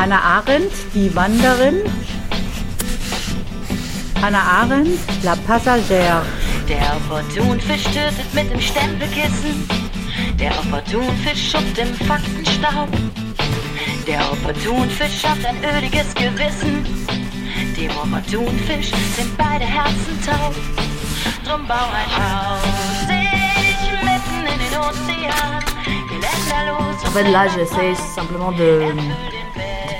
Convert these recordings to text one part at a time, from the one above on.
Hannah Arendt, die Wanderin. Hannah Arendt, La Passagère. Der Opportunfisch tötet mit dem Stempelkissen. Der Opportunfisch schuppt im Faktenstaub. Der Opportunfisch hat ein öliges Gewissen. Dem Opportunfisch sind beide Herzen taub. Drum bau ein Haus, ich mitten in den Ozean. En fait, là, j'essaie simplement de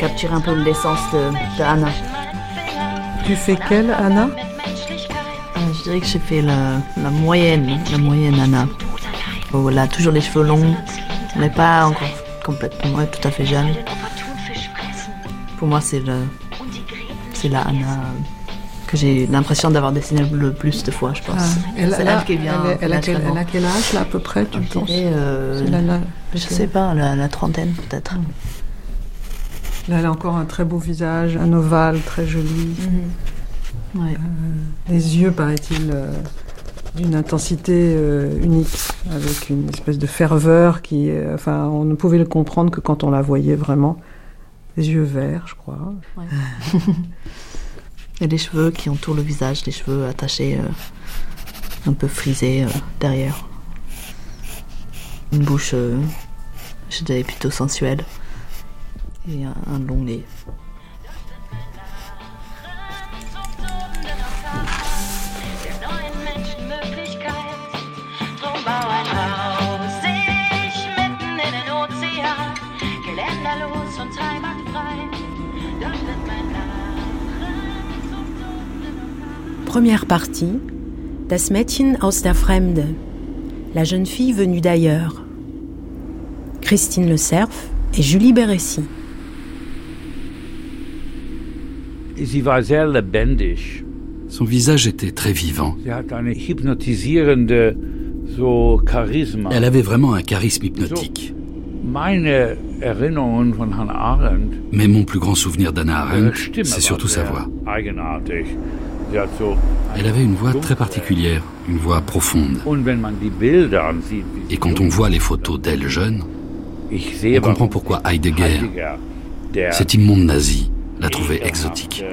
capturer un peu l'essence de, de Anna. Tu fais quelle, Anna Euh, Je dirais que j'ai fait la, la moyenne, la moyenne Anna. Bon, voilà, toujours les cheveux longs, mais pas encore complètement, ouais, tout à fait jeune. Pour moi, c'est le, c'est la Anna que j'ai l'impression d'avoir dessiné le plus de fois, je pense. Ah, elle, c'est elle a- elle qui vient. elle, elle a quel, naturellement. elle a quel âge, là, à peu près, tu Je penses euh, C'est la- la- je sais pas, la, la trentaine peut-être. Là, elle a encore un très beau visage, un ovale très joli. Ouais. Les yeux, paraît-il, euh, d'une intensité euh, unique, avec une espèce de ferveur qui, euh, enfin, on ne pouvait le comprendre que quand on la voyait vraiment. Les yeux verts, je crois. Et les cheveux qui entourent le visage, les cheveux attachés, euh, un peu frisés euh, derrière. Une bouche, euh, je dirais plutôt sensuelle. Et un, long nez. Première partie. Das Mädchen aus der Fremde. La jeune fille venue d'ailleurs. Christine Le Cerf et Julie Bérécy. Sie lebendig. Son visage était très vivant. Elle avait vraiment un charisme hypnotique. Mais mon plus grand souvenir d'Anna ihre Arendt, c'est surtout sa voix. Elle avait une voix très particulière, une voix profonde. Et quand on voit les photos d'elle jeune, on comprend pourquoi Heidegger, cet immonde nazi, la trouvait ekelhafte exotique.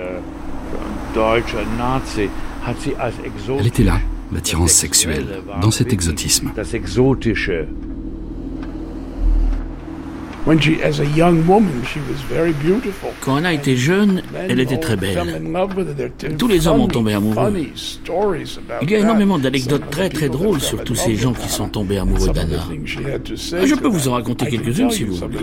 Elle était là, l'attirance sexuelle, dans cet exotisme. Das Exotische. When she, as a young woman, she was very beautiful. Quand Anna était jeune, elle était très belle. Tous les hommes ont tombé amoureux. Il y a énormément d'anecdotes très très drôles sur tous ces gens qui sont tombés amoureux d'Anna. Je peux vous en raconter quelques-unes si vous voulez.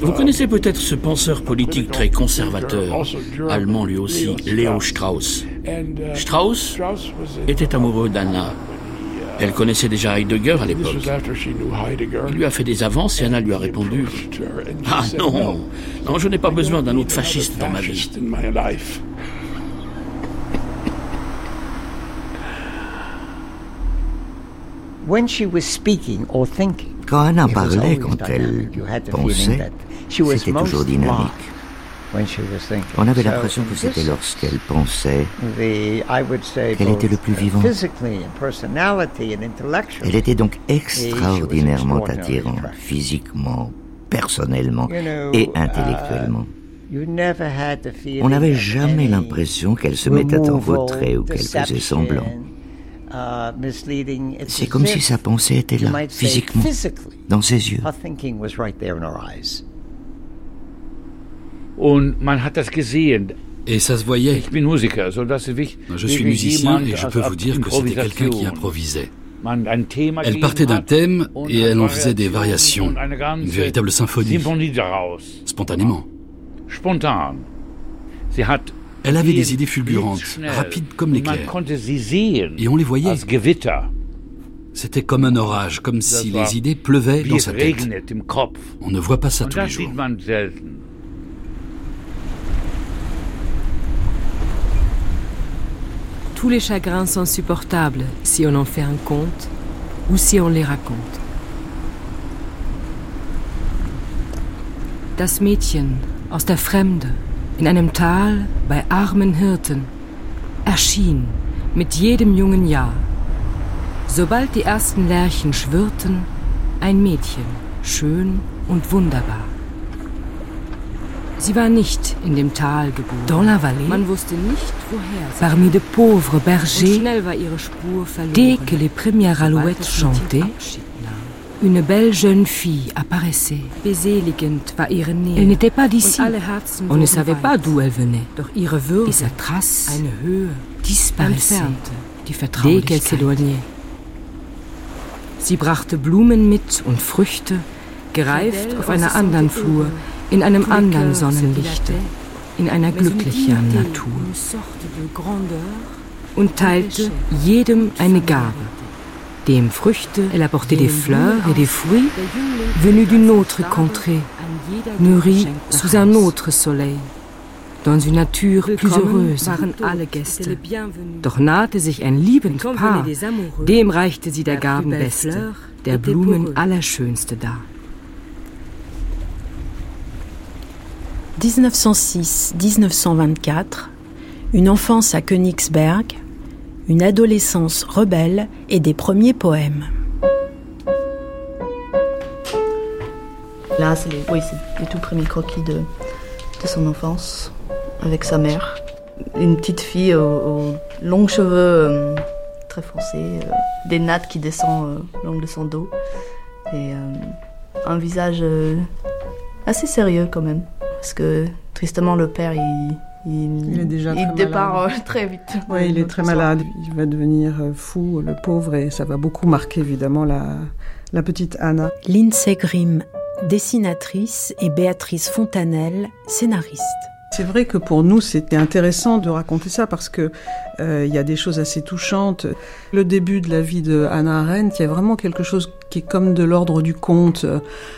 Vous connaissez peut-être ce penseur politique très conservateur, allemand lui aussi, Leo Strauss. Strauss était amoureux d'Anna. Elle connaissait déjà Heidegger à l'époque. Il lui a fait des avances et Anna lui a répondu Ah non, non, je n'ai pas besoin d'un autre fasciste dans ma vie. When she was speaking or thinking, Quand Anna parlait, quand elle dynamic. You had the feeling pensait, that she was c'était most toujours dynamique. On avait l'impression que c'était lorsqu'elle pensait. qu'elle était le plus vivant. And intellectually. Elle était donc she was extraordinairement attirante, physiquement, personnellement et uh, intellectuellement. You never had the feeling On n'avait jamais l'impression qu'elle se mettait en retrait ou qu'elle faisait semblant. uh, C'est comme si sa pensée était là, physiquement, dans ses yeux. Und man hat das gesehen. Et ça se voyait. Je suis musicien et je peux vous dire que c'était quelqu'un qui improvisait. Elle partait d'un thème et elle en faisait des variations, une véritable symphonie, spontanément. Elle avait des idées fulgurantes, rapides comme l'éclair. Et on les voyait. C'était comme un orage, comme si les idées pleuvaient dans sa tête. On ne voit pas ça tous les jours. Tous les chagrins sont supportables si on en fait un conte ou si on les raconte. Das Mädchen aus der Fremde in einem Tal bei armen Hirten erschien mit jedem jungen Jahr. Sobald die ersten Lerchen schwirrten, Ein Mädchen, schön und wunderbar. Sie war nicht in dem Tal geboren. Dans la vallée, man wusste nicht, woher sie Parmi de pauvres bergers, schnell war ihre Spur verloren. Dès que les premières alouettes chantaient, une belle jeune fille apparaissait. Beseligend war ihre Nähe. Elle n'était pas d'ici. On ne savait pas d'où elle venait. Doch ihre Würde, et sa trace, eine Höhe, disparaissait. Die s'éloignait. Sie brachte Blumen mit und Früchte, gereift auf einer anderen Flur, in einem anderen Sonnenlichte, in einer glücklicheren Natur. Und teilte jedem eine Gabe. Dem Früchte, elle apportait des fleurs et des fruits venus d'une autre contrée, nourris sous un autre soleil. dans une Natur plus heureuse. waren alle Gäste. Doch nahte sich ein liebend Paar, dem reichte sie der Gabenbeste, der Blumen allerschönste dar. 1906-1924, une enfance à Königsberg, une adolescence rebelle et des premiers poèmes. Là, c'est les, tout premiers croquis de, son enfance avec sa mère. Une petite fille aux, longs cheveux euh, très foncés, euh, des nattes qui descendent euh, long de son dos et un visage assez sérieux quand même. Parce que tristement, le père, il, il, est déjà il très départ très vite. Oui, il est très malade. Il va devenir fou, le pauvre, et ça va beaucoup marquer évidemment la, la petite Anna. Lindsay Grimm, dessinatrice, et Béatrice Fontanelle, scénariste. C'est vrai que pour nous, c'était intéressant de raconter ça parce que euh, il y a des choses assez touchantes. Le début de la vie de Hannah Arendt, il y a vraiment quelque chose qui est comme de l'ordre du conte.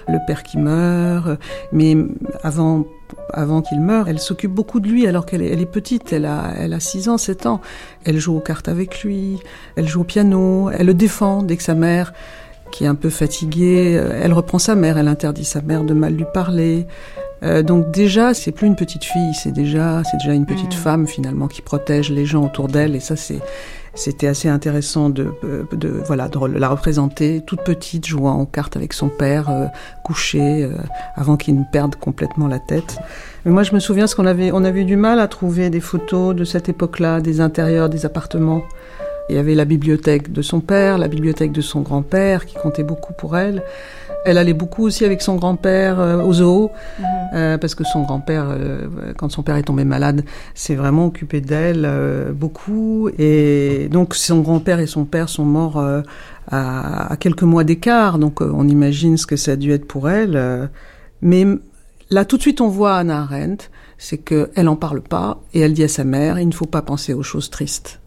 Le père qui meurt, mais avant avant qu'il meure, elle s'occupe beaucoup de lui alors qu'elle est, elle est petite, elle a, elle a 6 ans, 7 ans. Elle joue aux cartes avec lui, elle joue au piano, elle le défend dès que sa mère, qui est un peu fatiguée, euh, elle reprend sa mère, elle interdit sa mère de mal lui parler. Euh, donc déjà, c'est plus une petite fille, c'est déjà, c'est déjà une petite mm. femme finalement qui protège les gens autour d'elle. Et ça, c'est, c'était assez intéressant de, de, voilà, de la représenter toute petite, jouant aux cartes avec son père, euh, couché, euh, avant qu'il ne perde complètement la tête. Mais moi, je me souviens ce qu'on avait, on avait du mal à trouver des photos de cette époque-là, des intérieurs des appartements. Il y avait la bibliothèque de son père, la bibliothèque de son grand-père, qui comptait beaucoup pour elle. Elle allait beaucoup aussi avec son grand-père euh, au zoo, mhm. euh, parce que son grand-père, euh, quand son père est tombé malade, s'est vraiment occupé d'elle beaucoup. Et donc son grand-père et son père sont morts à, à, quelques mois d'écart, donc on imagine ce que ça a dû être pour elle. mais là, tout de suite, on voit Anna Arendt, c'est qu'elle en parle pas et elle dit à sa mère, il ne faut pas penser aux choses tristes.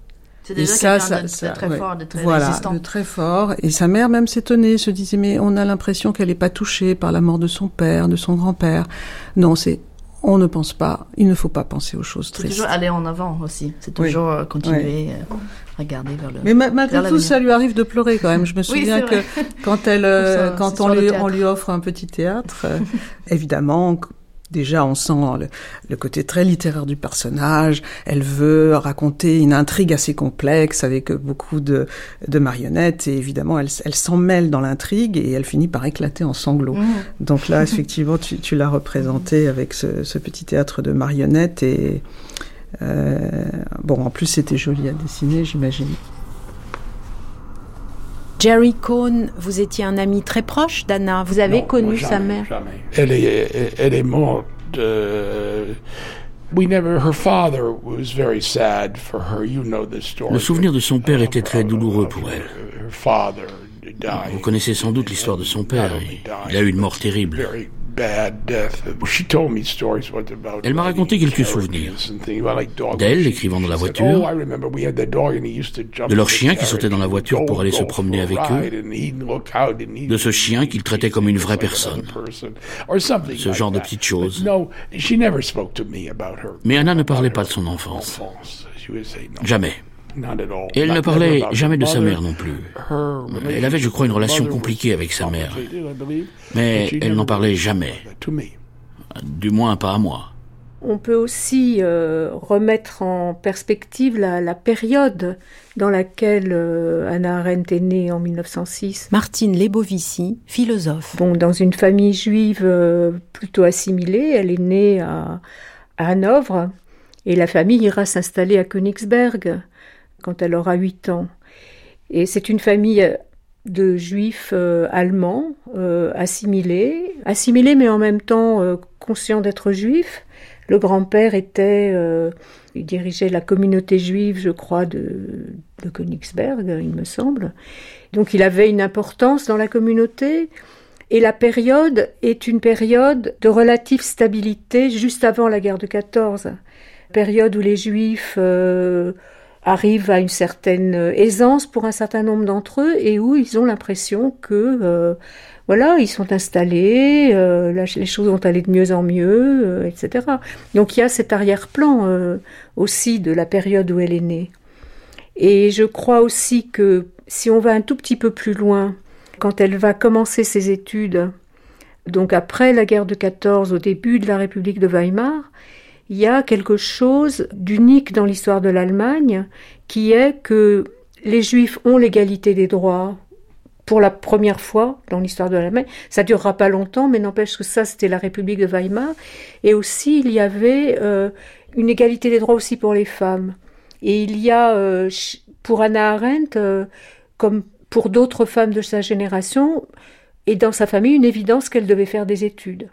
C'est déjà ça, ça, de très, fort, de très voilà, résistant. de très fort. Et sa mère même s'étonnait, se disait mais on a l'impression qu'elle n'est pas touchée par la mort de son père, de son grand-père. Non, c'est on ne pense pas, il ne faut pas penser aux choses tristes. C'est toujours aller en avant aussi. C'est toujours euh, continuer, euh, regarder vers le. Mais malgré tout, ça lui arrive de pleurer quand même. Je me souviens que quand elle, euh, quand on lui, on lui offre un petit théâtre, évidemment, Déjà, on sent le, côté très littéraire du personnage. Elle veut raconter une intrigue assez complexe avec beaucoup de, marionnettes et évidemment, elle, s'en mêle dans l'intrigue et elle finit par éclater en sanglots. Mmh. Donc là, effectivement, tu, l'as représenté avec ce, petit théâtre de marionnettes et euh, bon, en plus, c'était joli à dessiner, j'imagine. Jerry Cohn, vous étiez un ami très proche d'Anna. Vous avez connu sa mère Jamais. Elle est, elle est morte. Euh, we never, her father was very sad for her. You know the story. Le souvenir de son père était très douloureux pour elle. Vous connaissez sans doute l'histoire de son père. Il a eu une mort terrible. Elle m'a raconté quelques souvenirs. D'elle écrivant dans la voiture, de leur chien qui sautait dans la voiture pour aller se promener avec eux, de ce chien qu'il traitait comme une vraie personne. Ce genre de petites choses. Mais Anna ne parlait pas de son enfance. Jamais. Et elle ne parlait jamais de sa mère non plus. Elle avait, je crois, une relation compliquée avec sa mère. Mais elle n'en parlait jamais. Du moins pas à moi. on peut aussi euh, remettre en perspective la, période dans laquelle euh, Anna Arendt est née en 1906. Martine Lebovici, philosophe. Bon, dans une famille juive euh, plutôt assimilée, elle est née à, à, Hanovre et la famille ira s'installer à Königsberg quand elle aura 8 ans. Et c'est une famille de juifs allemands assimilés, assimilés mais en même temps conscients d'être juifs le grand-père était, euh, il dirigeait la communauté juive, je crois, de, de Königsberg, il me semble. Donc il avait une importance dans la communauté. Et la période est une période de relative stabilité juste avant la guerre de 14. Période où les juifs euh, arrivent à une certaine aisance pour un certain nombre d'entre eux et où ils ont l'impression que euh, voilà, ils sont installés, euh, les choses vont aller de mieux en mieux, euh, etc. Donc il y a cet arrière-plan euh, aussi de la période où elle est née. Et je crois aussi que si on va un tout petit peu plus loin, quand elle va commencer ses études, donc après la guerre de 14, au début de la République de Weimar, il y a quelque chose d'unique dans l'histoire de l'Allemagne, qui est que les Juifs ont l'égalité des droits pour la première fois dans l'histoire de l'Allemagne. Ça durera pas longtemps, mais n'empêche que ça, c'était la République de Weimar. Et aussi, il y avait euh, une égalité des droits aussi pour les femmes. Et il y a, euh, pour Anna Arendt, euh, comme pour d'autres femmes de sa génération, et dans sa famille, une évidence qu'elle devait faire des études.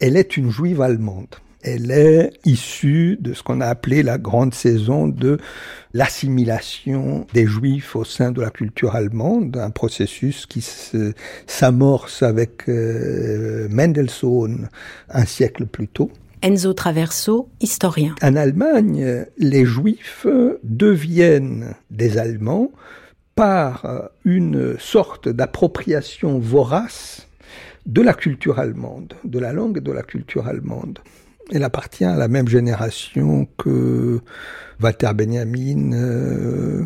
Elle est une juive allemande. Elle est issue de ce qu'on a appelé la grande saison de l'assimilation des juifs au sein de la culture allemande, un processus qui s'amorce avec euh, Mendelssohn un siècle plus tôt. Enzo Traverso, historien. En Allemagne, les juifs deviennent des Allemands par une sorte d'appropriation vorace de la culture allemande, de la langue et de la culture allemande. Elle appartient à la même génération que Walter Benjamin, euh,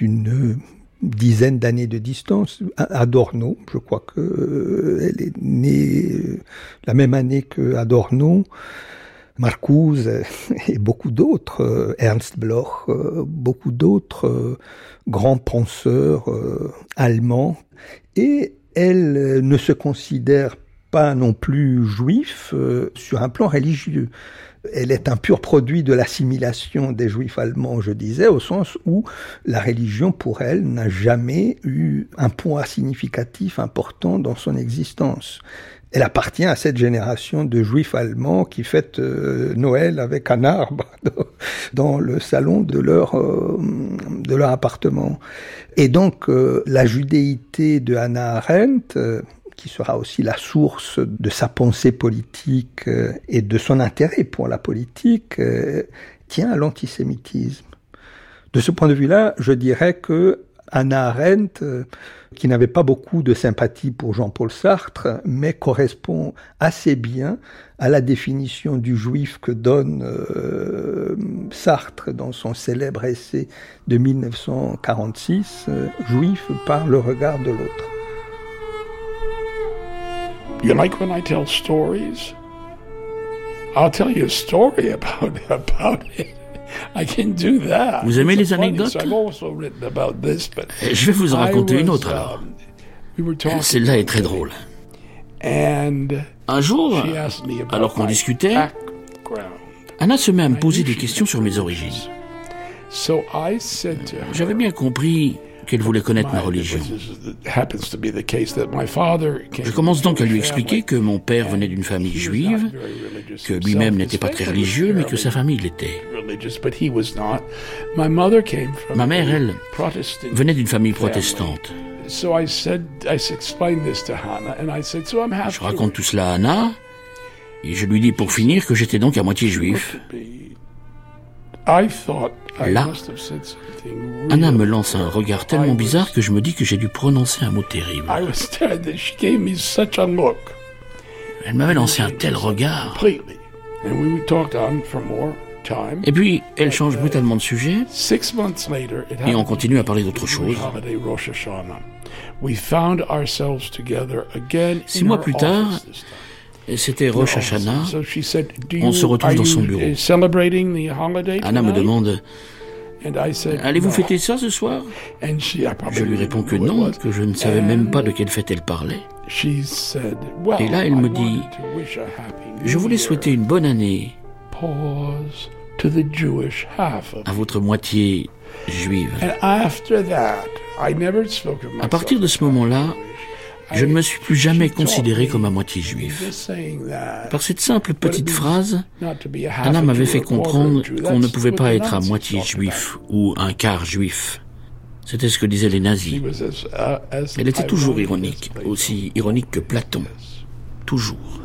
une dizaine d'années de distance. Adorno, je crois que euh, elle est née euh, la même année que Adorno. Marcuse et beaucoup d'autres, Ernst Bloch, beaucoup d'autres grands penseurs allemands. Et elle ne se considère pas non plus juif euh, sur un plan religieux. Elle est un pur produit de l'assimilation des juifs allemands, je disais, au sens où la religion, pour elle, n'a jamais eu un poids significatif important dans son existence. Elle appartient à cette génération de juifs allemands qui fêtent euh, Noël avec un arbre dans le salon de leur, euh, de leur appartement. Et donc, la judéité de Hannah Arendt, qui sera aussi la source de sa pensée politique euh, et de son intérêt pour la politique, euh, tient à l'antisémitisme. De ce point de vue-là, je dirais que Anna Arendt, euh, qui n'avait pas beaucoup de sympathie pour Jean-Paul Sartre, mais correspond assez bien à la définition du juif que donne Sartre dans son célèbre essai de 1946, Juif par le regard de l'autre. You like when I tell stories? I'll tell you a story about, about it. I can do that. Vous aimez les anecdotes? Je vais vous en raconter une autre alors. Um, Celle-là est très drôle. Un jour, alors qu'on discutait, Anna se met à me poser des questions sur mes origines. J'avais bien compris qu'elle voulait connaître ma religion. Je commence donc à lui expliquer que mon père venait d'une famille juive, que lui-même n'était pas très religieux, mais que sa famille l'était. Ma mère, elle, venait d'une famille protestante. Je raconte tout cela à Anna, et je lui dis pour finir que j'étais donc à moitié juif. Là, Anna me lance un regard tellement bizarre que je me dis que j'ai dû prononcer un mot terrible. Elle m'avait lancé un tel regard. Et puis, elle change brutalement de sujet, et on continue à parler d'autre chose. Six mois plus tard, C'était Rosh Hashanah. On se retrouve dans son bureau. Anna me demande Allez-vous fêter ça ce soir? Je lui réponds que non, que je ne savais même pas de quelle fête elle parlait. Et là, elle me dit Je voulais souhaiter une bonne année à votre moitié juive. À partir de ce moment-là, je ne me suis plus jamais considéré comme à moitié juif. Par cette simple petite phrase, Anna m'avait fait comprendre qu'on ne pouvait pas être à moitié juif ou un quart juif. C'était ce que disaient les nazis. Elle était toujours ironique, aussi ironique que Platon. Toujours.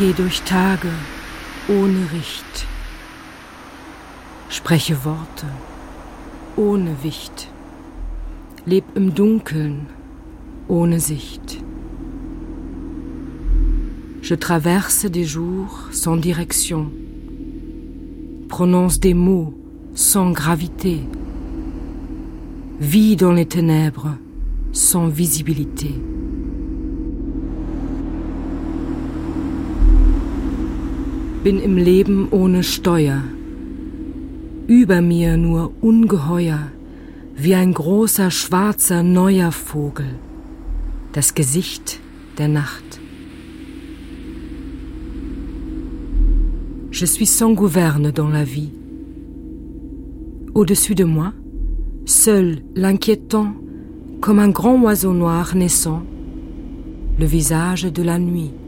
Geh durch Tage ohne Richt. Spreche Worte ohne Wicht. Leb im Dunkeln ohne Sicht. Je traverse des jours sans direction. Prononce des mots sans gravité. Vis dans les ténèbres sans visibilité. Bin im Leben ohne Steuer, über mir nur ungeheuer, wie ein großer schwarzer neuer Vogel, das Gesicht der Nacht. Je suis sans gouverne dans la vie. Au-dessus de moi, seul l'inquiétant, comme un grand oiseau noir naissant, le visage de la nuit.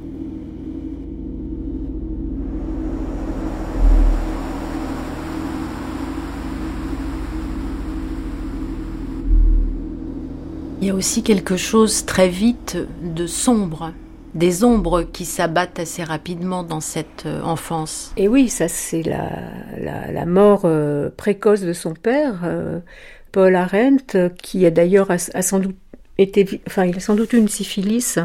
Il y a aussi quelque chose très vite de sombre, des ombres qui s'abattent assez rapidement dans cette euh, enfance. Et oui, ça c'est la, la, mort euh, précoce de son père, euh, Paul Arendt, qui a d'ailleurs a, sans doute été, enfin il a sans doute eu une syphilis.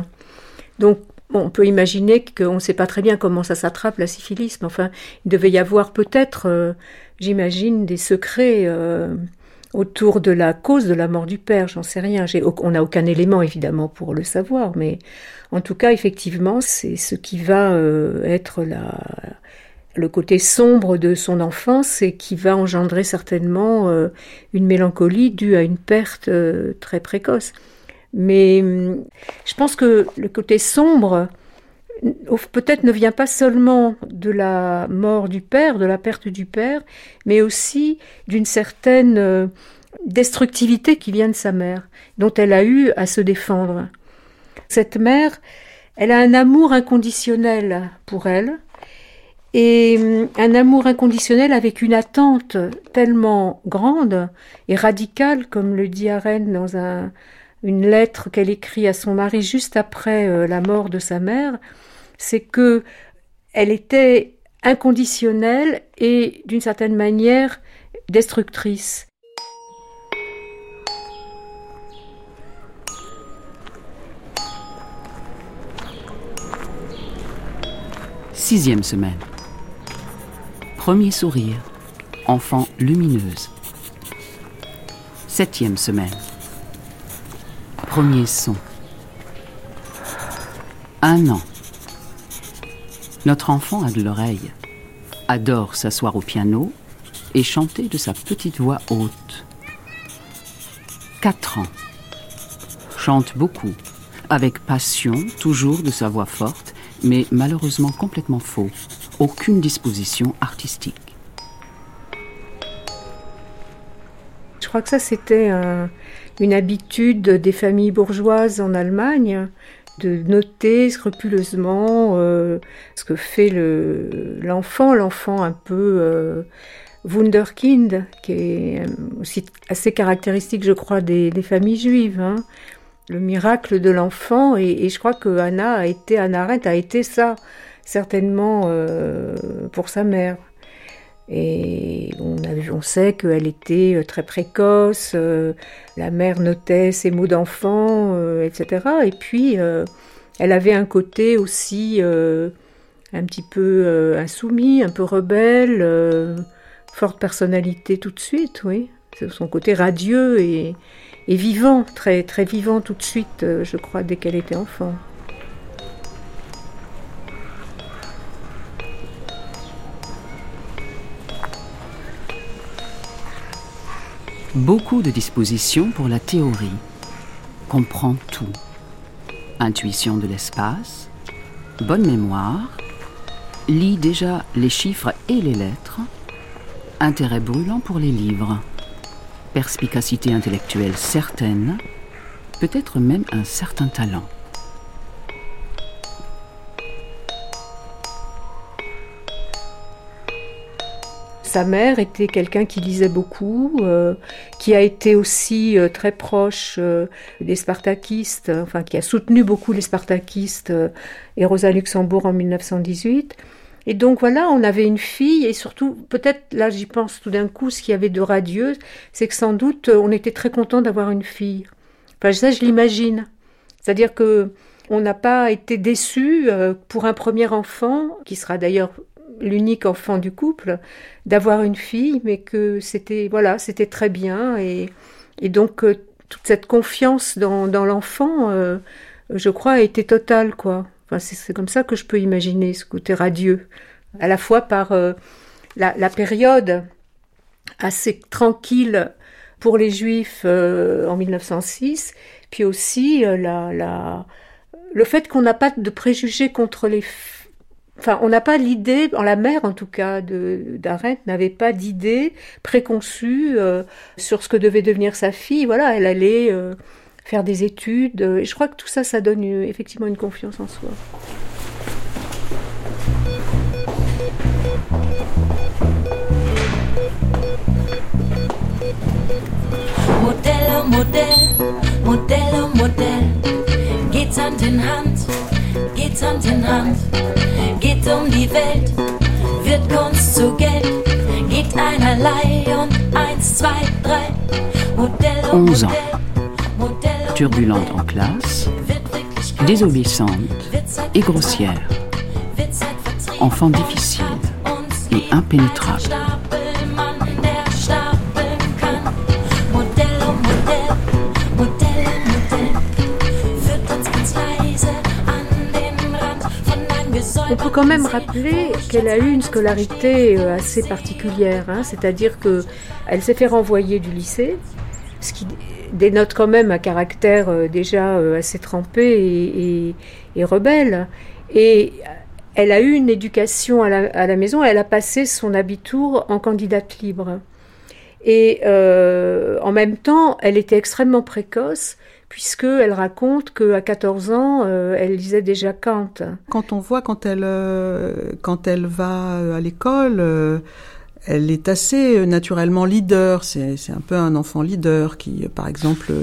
Donc on peut imaginer qu'on ne sait pas très bien comment ça s'attrape la syphilis, mais enfin il devait y avoir peut-être, j'imagine, des secrets autour de la cause de la mort du père, j'en sais rien. On n'a aucun élément évidemment pour le savoir, mais en tout cas, effectivement, c'est ce qui va euh, être le côté sombre de son enfance et qui va engendrer certainement euh, une mélancolie due à une perte euh, très précoce. Mais hum, je pense que le côté sombre peut-être ne vient pas seulement de la mort du père, de la perte du père, mais aussi d'une certaine euh, destructivité qui vient de sa mère, dont elle a eu à se défendre. Cette mère, elle a un amour inconditionnel pour elle, et hum, un amour inconditionnel avec une attente tellement grande et radicale, comme le dit Arène dans une lettre qu'elle écrit à son mari juste après euh, la mort de sa mère, c'est que elle était inconditionnelle et d'une certaine manière destructrice. Sixième semaine. Premier sourire. Enfant lumineuse. Septième semaine. Premier son. Un an. Notre enfant a de l'oreille, adore s'asseoir au piano et chanter de sa petite voix haute. Quatre ans. Chante beaucoup, avec passion, toujours de sa voix forte, mais malheureusement complètement faux. Aucune disposition artistique. Je crois que ça, c'était une habitude des familles bourgeoises en Allemagne de noter scrupuleusement euh, ce que fait l'enfant, l'enfant un peu euh, Wunderkind, qui est aussi assez caractéristique, je crois, des, familles juives. Hein. Le miracle de l'enfant, et, je crois que Anna a été, Anna Arendt a été ça, certainement euh, pour sa mère. Et on, sait qu'elle était euh, très précoce, euh, la mère notait ses mots d'enfant, euh, etc. Et puis, elle avait un côté aussi un petit peu insoumis, un peu rebelle, forte personnalité tout de suite, oui. Son côté radieux et, et, vivant, très, très vivant tout de suite, je crois, dès qu'elle était enfant. Beaucoup de dispositions pour la théorie. Comprend tout. Intuition de l'espace, bonne mémoire, lit déjà les chiffres et les lettres, intérêt brûlant pour les livres, perspicacité intellectuelle certaine, peut-être même un certain talent. Sa mère était quelqu'un qui lisait beaucoup, euh, qui a été aussi euh, très proche euh, des Spartakistes, enfin qui a soutenu beaucoup les Spartakistes et Rosa Luxembourg en 1918. Et donc voilà, on avait une fille, et surtout, peut-être là j'y pense tout d'un coup, ce qu'il y avait de radieux, c'est que sans doute on était très content d'avoir une fille. Enfin ça je l'imagine. C'est-à-dire que on n'a pas été déçu pour un premier enfant, qui sera d'ailleurs l'unique enfant du couple, d'avoir une fille, mais que c'était voilà, c'était très bien et, et donc euh, toute cette confiance dans, l'enfant, euh, je crois, a été totale quoi. Enfin, c'est comme ça que je peux imaginer ce côté radieux, à la fois par euh, la, période assez tranquille pour les Juifs en 1906, puis aussi la, le fait qu'on n'a pas de préjugés contre les Enfin, on n'a pas l'idée, en la mère en tout cas, d'Arendt n'avait pas d'idée préconçue euh, sur ce que devait devenir sa fille. Voilà, elle allait euh, faire des études. et je crois que tout ça, ça donne euh, effectivement une confiance en soi. Modèle, modèle, geht's Hand in geht's Hand in Hand. geht um die Welt, wird Kunst zu Geld, geht einerlei und eins, zwei, drei, Modell 11 ans. Turbulente en classe, désobéissante et grossière. Enfant difficile et impénétrable. On peut quand même rappeler qu'elle a eu une scolarité euh, assez particulière, hein. c'est-à-dire que elle s'est fait renvoyer du lycée, ce qui dénote quand même un caractère euh, déjà euh, assez trempé et, rebelle. Et elle a eu une éducation à la, maison, elle a passé son habitour en candidate libre. Et en même temps, elle était extrêmement précoce puisqu'elle raconte qu'à 14 ans, euh, elle lisait déjà Kant. Quand on voit quand elle, euh, quand elle va euh, à l'école, elle est assez naturellement leader. C'est un peu un enfant leader qui, par exemple,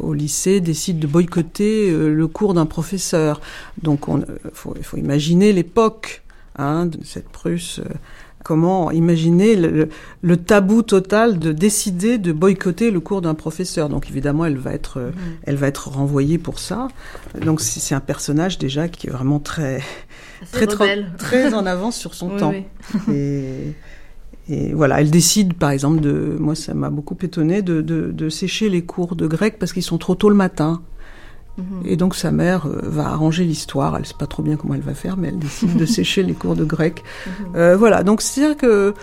au lycée, décide de boycotter le cours d'un professeur. Donc, il faut, faut, imaginer l'époque hein, de cette Prusse Comment imaginer le, tabou total de décider de boycotter le cours d'un professeur Donc évidemment, elle va être, mm. elle va être renvoyée pour ça. Donc c'est un personnage déjà qui est vraiment très, très, très, en avance sur son temps. Et, et, voilà, elle décide par exemple de, moi ça m'a beaucoup étonné, de, de, de, sécher les cours de grec parce qu'ils sont trop tôt le matin. Et donc sa mère euh, va arranger l'histoire. Elle ne sait pas trop bien comment elle va faire, mais elle décide de sécher les cours de grec. Mhm. Euh, voilà. Donc c'est-à-dire que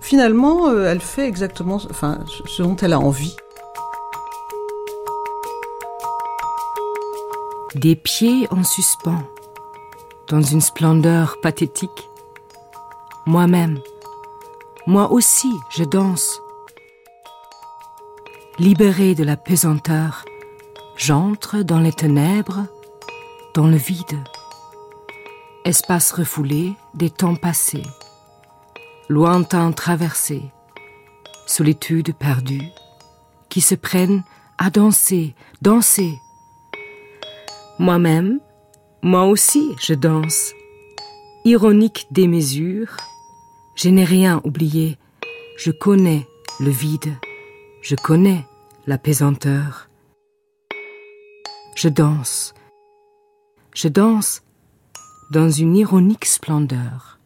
finalement, euh, elle fait exactement, enfin, ce dont elle a envie. Des pieds en suspens, dans une splendeur pathétique. Moi-même, moi aussi, je danse. Libérée de la pesanteur, J'entre dans les ténèbres, dans le vide. Espace refoulé des temps passés, lointain traversé, solitude perdue, qui se prennent à danser, danser. Moi-même, moi aussi, je danse. Ironique des mesures, je n'ai rien oublié. Je connais le vide, je connais la pesanteur. Je danse. Je danse dans une ironique splendeur.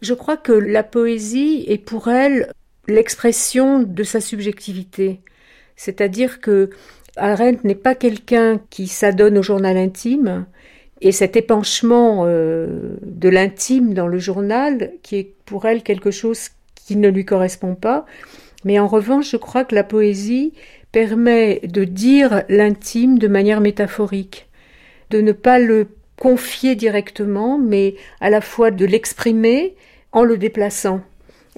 Je crois que la poésie est pour elle l'expression de sa subjectivité. C'est-à-dire que Arendt n'est pas quelqu'un qui s'adonne au journal intime, et cet épanchement euh, de l'intime dans le journal, qui est pour elle quelque chose qui ne lui correspond pas, mais en revanche, je crois que la poésie permet de dire l'intime de manière métaphorique, de ne pas le confier directement, mais à la fois de l'exprimer en le déplaçant.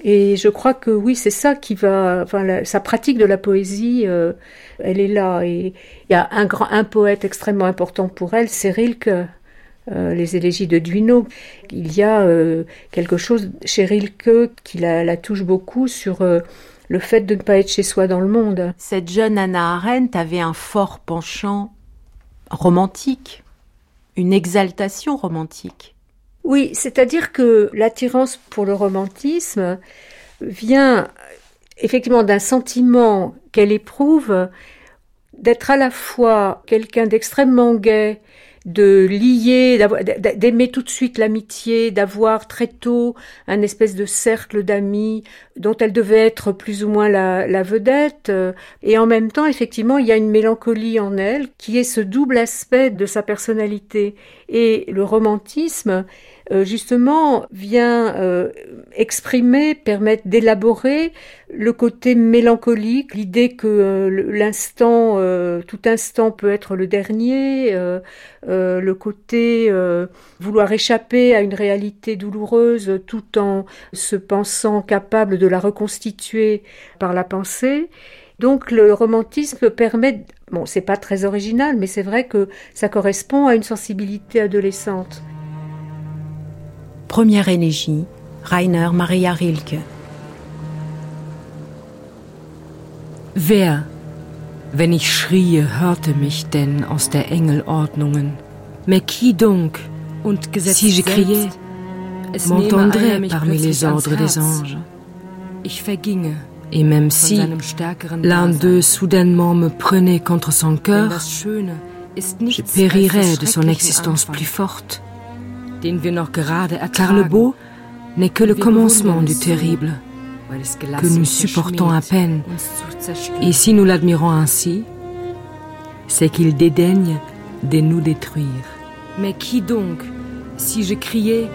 Et je crois que oui, c'est ça qui va. Enfin, sa pratique de la poésie, euh, elle est là. Et il y a un grand, un poète extrêmement important pour elle, c'est Rilke. Euh, les élégies de Duino. Il y a euh, quelque chose chez Rilke qui la, touche beaucoup sur le fait de ne pas être chez soi dans le monde. Cette jeune Anna Arendt avait un fort penchant romantique, une exaltation romantique. Oui, c'est-à-dire que l'attirance pour le romantisme vient effectivement d'un sentiment qu'elle éprouve d'être à la fois quelqu'un d'extrêmement gai, de lier, d'aimer tout de suite l'amitié, d'avoir très tôt un espèce de cercle d'amis dont elle devait être plus ou moins la, la, vedette. Et en même temps, effectivement, il y a une mélancolie en elle qui est ce double aspect de sa personnalité. Et le romantisme euh, justement vient euh, exprimer, permettre d'élaborer le côté mélancolique, l'idée que euh, l'instant, tout instant peut être le dernier, le côté vouloir échapper à une réalité douloureuse tout en se pensant capable de la reconstituer par la pensée. Donc le romantisme permet, bon c'est pas très original, mais c'est vrai que ça correspond à une sensibilité adolescente. Première élégie, Rainer Maria Rilke. Wer, wenn ich schrie, hörte mich denn aus der Engelordnungen? Mais qui donc, und si je criais, m'entendrait parmi les ordres des anges? Ich verginge, et même si l'un d'eux soudainement me prenait contre son cœur, je périrais de son existence plus forte car le beau n'est que le commencement du terrible, que nous supportons à peine. Et si nous l'admirons ainsi, c'est qu'il dédaigne de nous détruire. Mais qui donc, si je criais,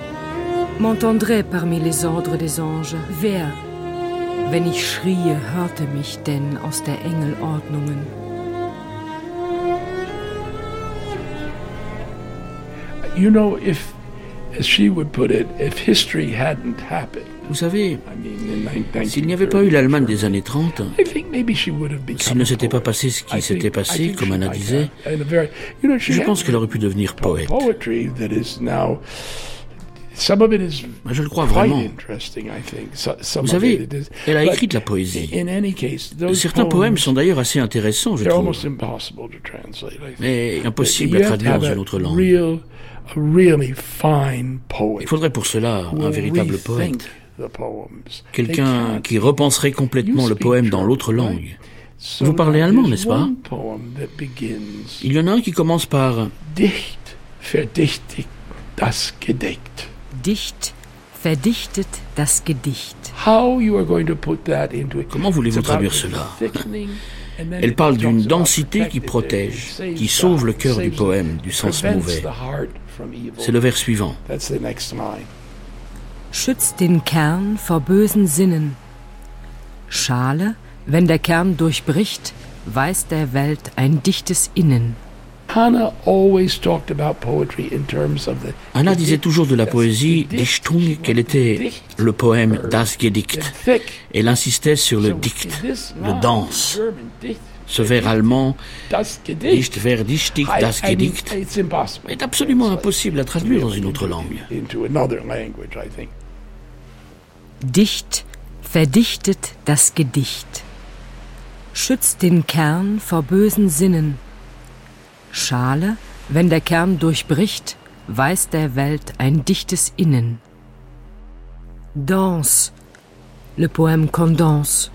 m'entendrait parmi les ordres des anges? Wer, wenn ich schrie, hörte mich denn aus der Engelordnungen? You know, if vous savez, s'il n'y avait pas eu l'Allemagne des années 30, s'il ne s'était pas passé ce qui s'était passé, comme Anna disait, je pense qu'elle aurait pu devenir poète. Je le crois vraiment. Vous savez, elle a écrit de la poésie. Certains poèmes sont d'ailleurs assez intéressants, je trouve. Mais impossible à traduire dans une autre langue. Il faudrait pour cela un véritable poète. Quelqu'un qui repenserait complètement le poème dans l'autre langue. Vous parlez allemand, n'est-ce pas? Il y en a un qui commence par Dicht verdichtet das Gedicht. Dicht verdichtet das Gedicht. Comment voulez-vous traduire cela? Elle parle d'une densité qui protège, qui sauve le cœur du poème du sens mauvais. C'est le vers suivant. Schützt den Kern vor bösen Sinnen. Schale, wenn der Kern durchbricht, weiß der Welt ein dichtes Innen. Anna disait toujours de la poésie Dichtung qu'elle était le poème Das Gedicht. Elle insistait sur le Dicht, le danse. Ce vers allemand, Dicht verdichtig das Gedicht, est absolument impossible à traduire dans une autre langue. Dicht verdichtet das Gedicht. Schützt den Kern vor bösen Sinnen. Schale, wenn der Kern durchbricht, weiß der Welt ein dichtes Innen. Danse, le poème condense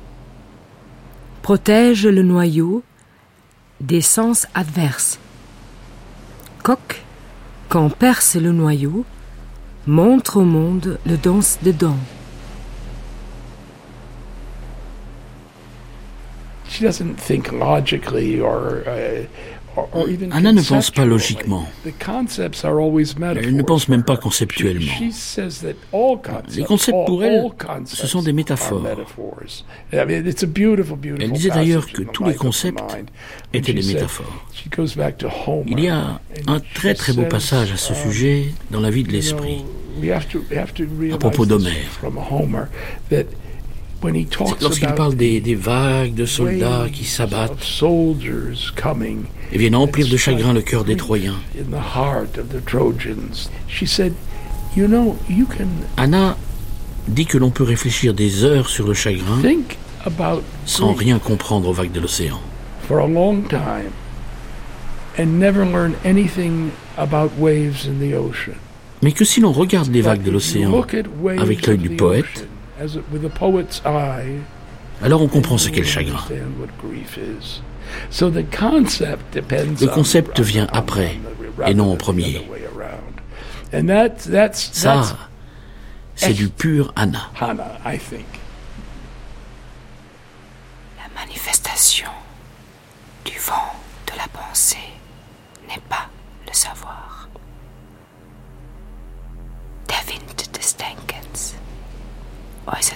protège le noyau des sens adverses. coque, quand perce le noyau, montre au monde le danse dedans. She doesn't think logically or, uh, Anna ne pense pas logiquement. Elle ne pense même pas conceptuellement. Les concepts pour elle, ce sont des métaphores. Elle disait d'ailleurs que tous les concepts étaient des métaphores. Il y a un très très beau passage à ce sujet dans la vie de l'esprit, à propos d'Homère. Lorsqu'il parle des, des, vagues de soldats qui s'abattent. et viennent emplir de chagrin le cœur des Troyens, Anna dit que l'on peut réfléchir des heures sur le chagrin sans rien comprendre aux vagues de l'océan. Mais que si l'on regarde les vagues de l'océan avec l'œil du poète, alors on comprend ce qu'est le chagrin. Le concept vient après et non en premier. Ça, c'est du pur Anna. La manifestation du vent de la pensée n'est pas le savoir.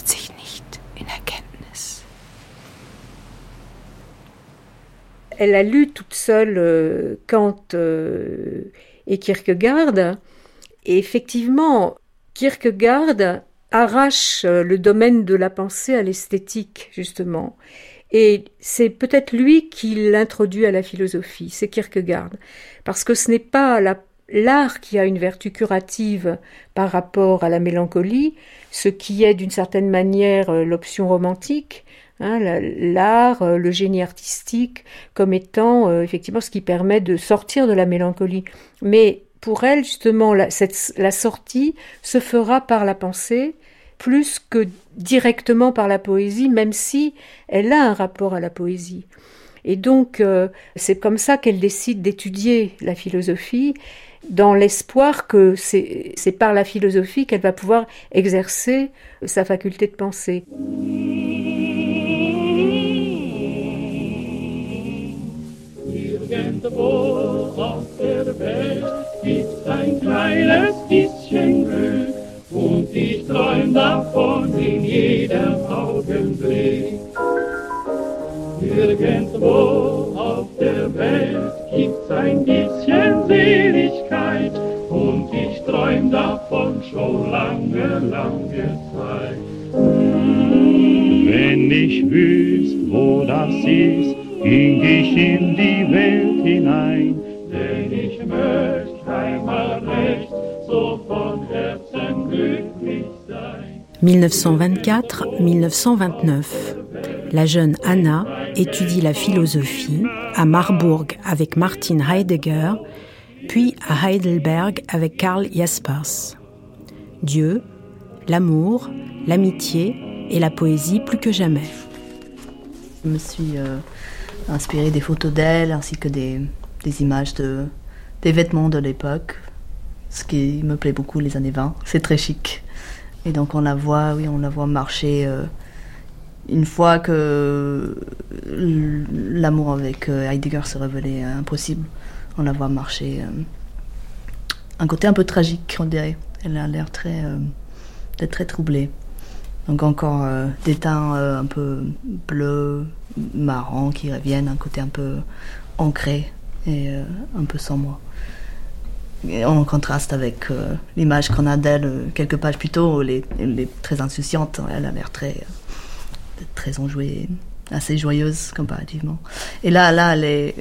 Sich nicht in Erkenntnis. Elle a lu toute seule euh, Kant euh, et Kierkegaard, et effectivement, Kierkegaard arrache euh, le domaine de la pensée à l'esthétique, justement. Et c'est peut-être lui qui l'introduit à la philosophie, c'est Kierkegaard. Parce que ce n'est pas l'art qui a une vertu curative par rapport à la mélancolie, ce qui est d'une certaine manière euh, l'option romantique, hein, l'art, euh, le génie artistique, comme étant euh, effectivement ce qui permet de sortir de la mélancolie. Mais pour elle, justement, la, la sortie se fera par la pensée plus que directement par la poésie, même si elle a un rapport à la poésie. Et donc, c'est comme ça qu'elle décide d'étudier la philosophie dans l'espoir que c'est par la philosophie qu'elle va pouvoir exercer sa faculté de penser. Irgendwo auf der Welt gibt's ein bisschen Seligkeit und ich träum davon schon lange, lange Zeit. Wenn ich wüsst, wo das ist, ging ich in die Welt hinein, denn ich möchte einmal recht so von Herzen glücklich sein. 1924-1929 la jeune Anna étudie la philosophie à Marbourg avec Martin Heidegger, puis à Heidelberg avec Karl Jaspers. Dieu, l'amour, l'amitié et la poésie plus que jamais. Je me suis euh, inspirée des photos d'elle ainsi que des, images de, des vêtements de l'époque, ce qui me plaît beaucoup les années 20. C'est très chic. Et donc on la voit, oui, on la voit marcher. Euh, une fois que l'amour avec euh, Heidegger se révélait impossible, on la voit marcher. Euh, un côté un peu tragique, on dirait. Elle a l'air très, euh, très troublée. Donc encore des teints un peu bleu, marrant qui reviennent, un côté un peu ancré et un peu sans moi. en contraste avec l'image qu'on a d'elle quelques pages plus tôt, elle est très insouciante, elle a l'air très très enjouée, assez joyeuse comparativement. Et là, là, elle est,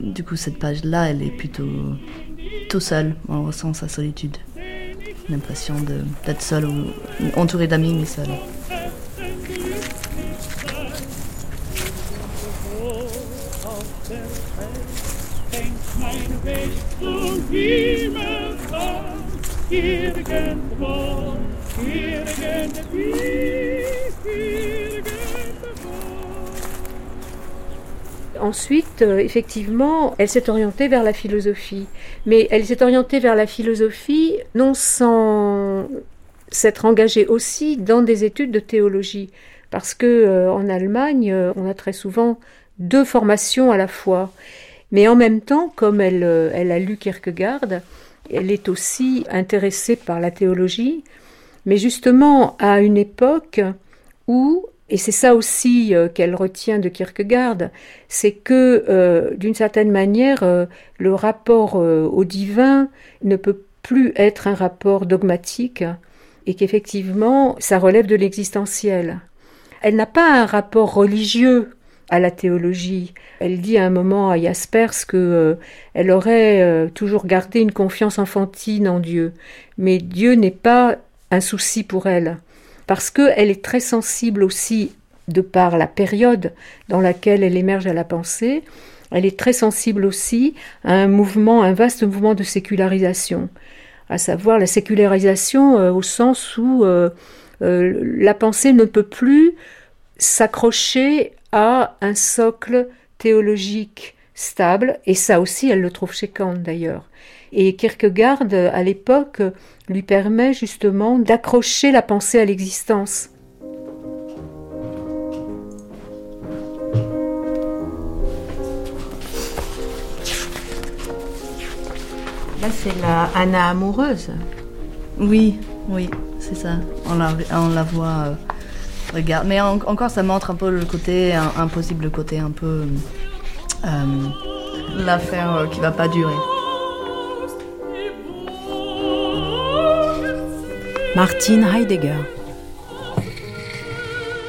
du coup, cette page-là, elle est plutôt tout seule. On ressent sa solitude. L'impression d'être seule ou entourée d'amis, mais seule. Ensuite, euh, effectivement, elle s'est orientée vers la philosophie. Mais elle s'est orientée vers la philosophie non sans s'être engagée aussi dans des études de théologie. Parce que euh, en Allemagne, euh, on a très souvent deux formations à la fois. Mais en même temps, comme elle, elle a lu Kierkegaard, elle est aussi intéressée par la théologie, mais justement à une époque où et c'est ça aussi euh, qu'elle retient de Kierkegaard, c'est que euh, d'une certaine manière, euh, le rapport au divin ne peut plus être un rapport dogmatique et qu'effectivement, ça relève de l'existentiel. Elle n'a pas un rapport religieux à la théologie. Elle dit à un moment à Jaspers que elle aurait toujours gardé une confiance enfantine en Dieu, mais Dieu n'est pas un souci pour elle parce qu'elle est très sensible aussi, de par la période dans laquelle elle émerge à la pensée, elle est très sensible aussi à un mouvement, un vaste mouvement de sécularisation, à savoir la sécularisation euh, au sens où euh, euh, la pensée ne peut plus s'accrocher à un socle théologique stable, et ça aussi elle le trouve chez Kant d'ailleurs. Et Kierkegaard, à l'époque, lui permet justement d'accrocher la pensée à l'existence. Là, c'est la Anna amoureuse. Oui, oui, c'est ça. On la, on la voit. Euh, regarde. Mais encore, ça montre un peu le côté impossible, le côté un peu. Euh, l'affaire euh, qui va pas durer. Martin Heidegger.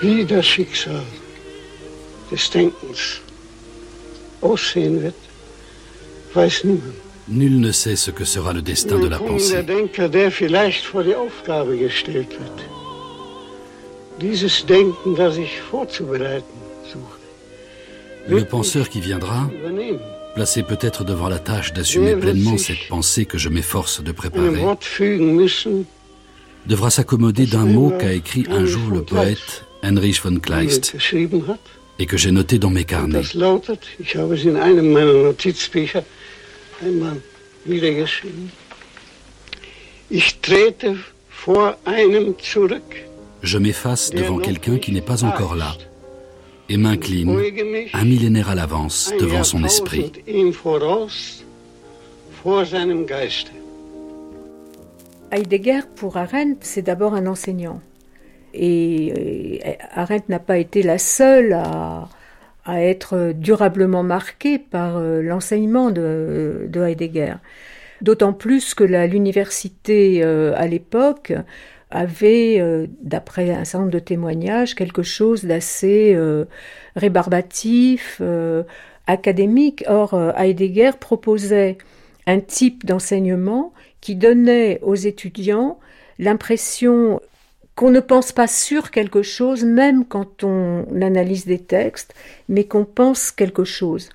Wie das Schicksal des Denkens aussehen wird, weiß niemand. Nul ne sait ce que sera le destin de la pensée. Der Denker, der vielleicht vor die Aufgabe gestellt wird, dieses Denken, das ich vorzubereiten suche. Le penseur qui viendra, placé peut-être devant la tâche d'assumer pleinement cette pensée que je m'efforce de préparer, devra s'accommoder d'un mot qu'a écrit un jour le poète Heinrich von Kleist et que j'ai noté dans mes carnets. Je m'efface devant quelqu'un qui n'est pas encore là et m'incline un millénaire à l'avance devant son esprit. Heidegger, pour Arendt, c'est d'abord un enseignant. Et euh, Arendt n'a pas été la seule à, être durablement marquée par euh, l'enseignement de, Heidegger. D'autant plus que l'université euh, à l'époque avait, d'après un certain nombre de témoignages, quelque chose d'assez rébarbatif, académique. Or, Heidegger proposait un type d'enseignement qui donnait aux étudiants l'impression qu'on ne pense pas sur quelque chose, même quand on analyse des textes, mais qu'on pense quelque chose.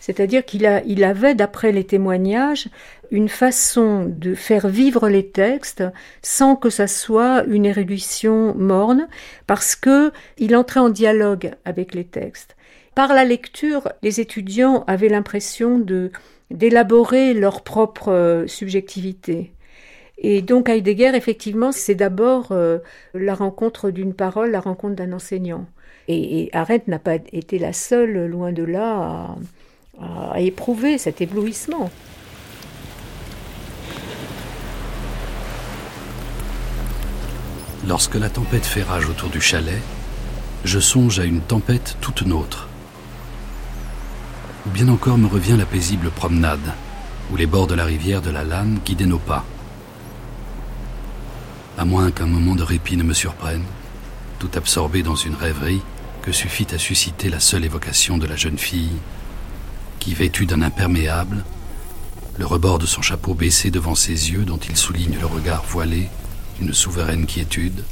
C'est-à-dire qu'il il avait, d'après les témoignages, une façon de faire vivre les textes sans que ça soit une érudition morne, parce que il entrait en dialogue avec les textes. Par la lecture, les étudiants avaient l'impression de d'élaborer leur propre euh, subjectivité. Et donc Heidegger, effectivement, c'est d'abord euh, la rencontre d'une parole, la rencontre d'un enseignant. Et, Arendt n'a pas été la seule, loin de là, à, éprouver cet éblouissement. Lorsque la tempête fait rage autour du chalet, je songe à une tempête toute nôtre ou bien encore me revient la paisible promenade, où les bords de la rivière de la Lame guidaient nos pas. À moins qu'un moment de répit ne me surprenne, tout absorbé dans une rêverie que suffit à susciter la seule évocation de la jeune fille, qui, vêtue d'un imperméable, le rebord de son chapeau baissé devant ses yeux dont il souligne le regard voilé d'une souveraine quiétude,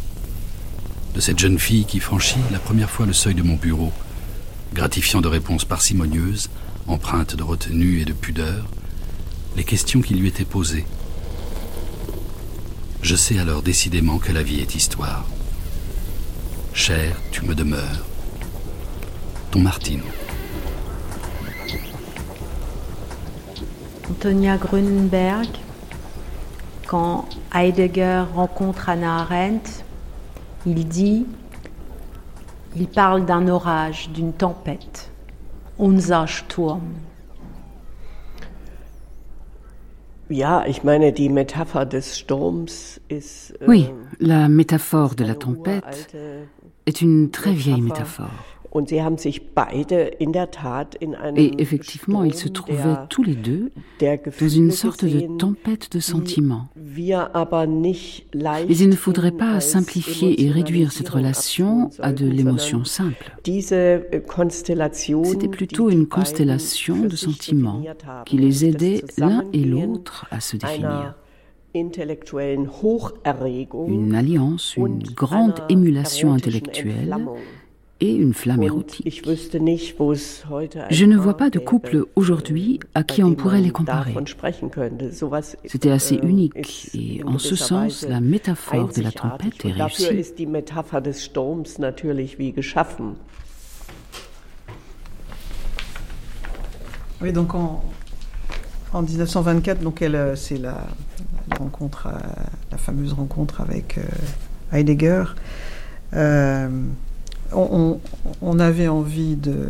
de cette jeune fille qui franchit la première fois le seuil de mon bureau, gratifiant de réponses parcimonieuses, empreintes de retenue et de pudeur, les questions qui lui étaient posées. Je sais alors décidément que la vie est histoire. Cher, tu me demeures. Ton Martino. Antonia Grunenberg, quand Heidegger rencontre Anna Arendt, il dit, il parle d'un orage, d'une tempête. Unser Sturm? Oui, la métaphore de la tempête est une très vieille métaphore. Et effectivement, ils se trouvaient tous les deux dans une sorte de tempête de sentiments. Mais il ne faudrait pas simplifier et réduire cette relation à de l'émotion simple. C'était plutôt une constellation de sentiments qui les aidait l'un et l'autre à se définir. Une alliance, une grande émulation intellectuelle et une flamme érotique. Je ne vois pas de couple aujourd'hui à qui on pourrait les comparer. C'était assez unique et en ce sens, la métaphore de la tempête est réussie. Oui, donc en, en 1924, donc elle, c'est la, rencontre, la fameuse rencontre avec Heidegger. Euh, on, avait envie de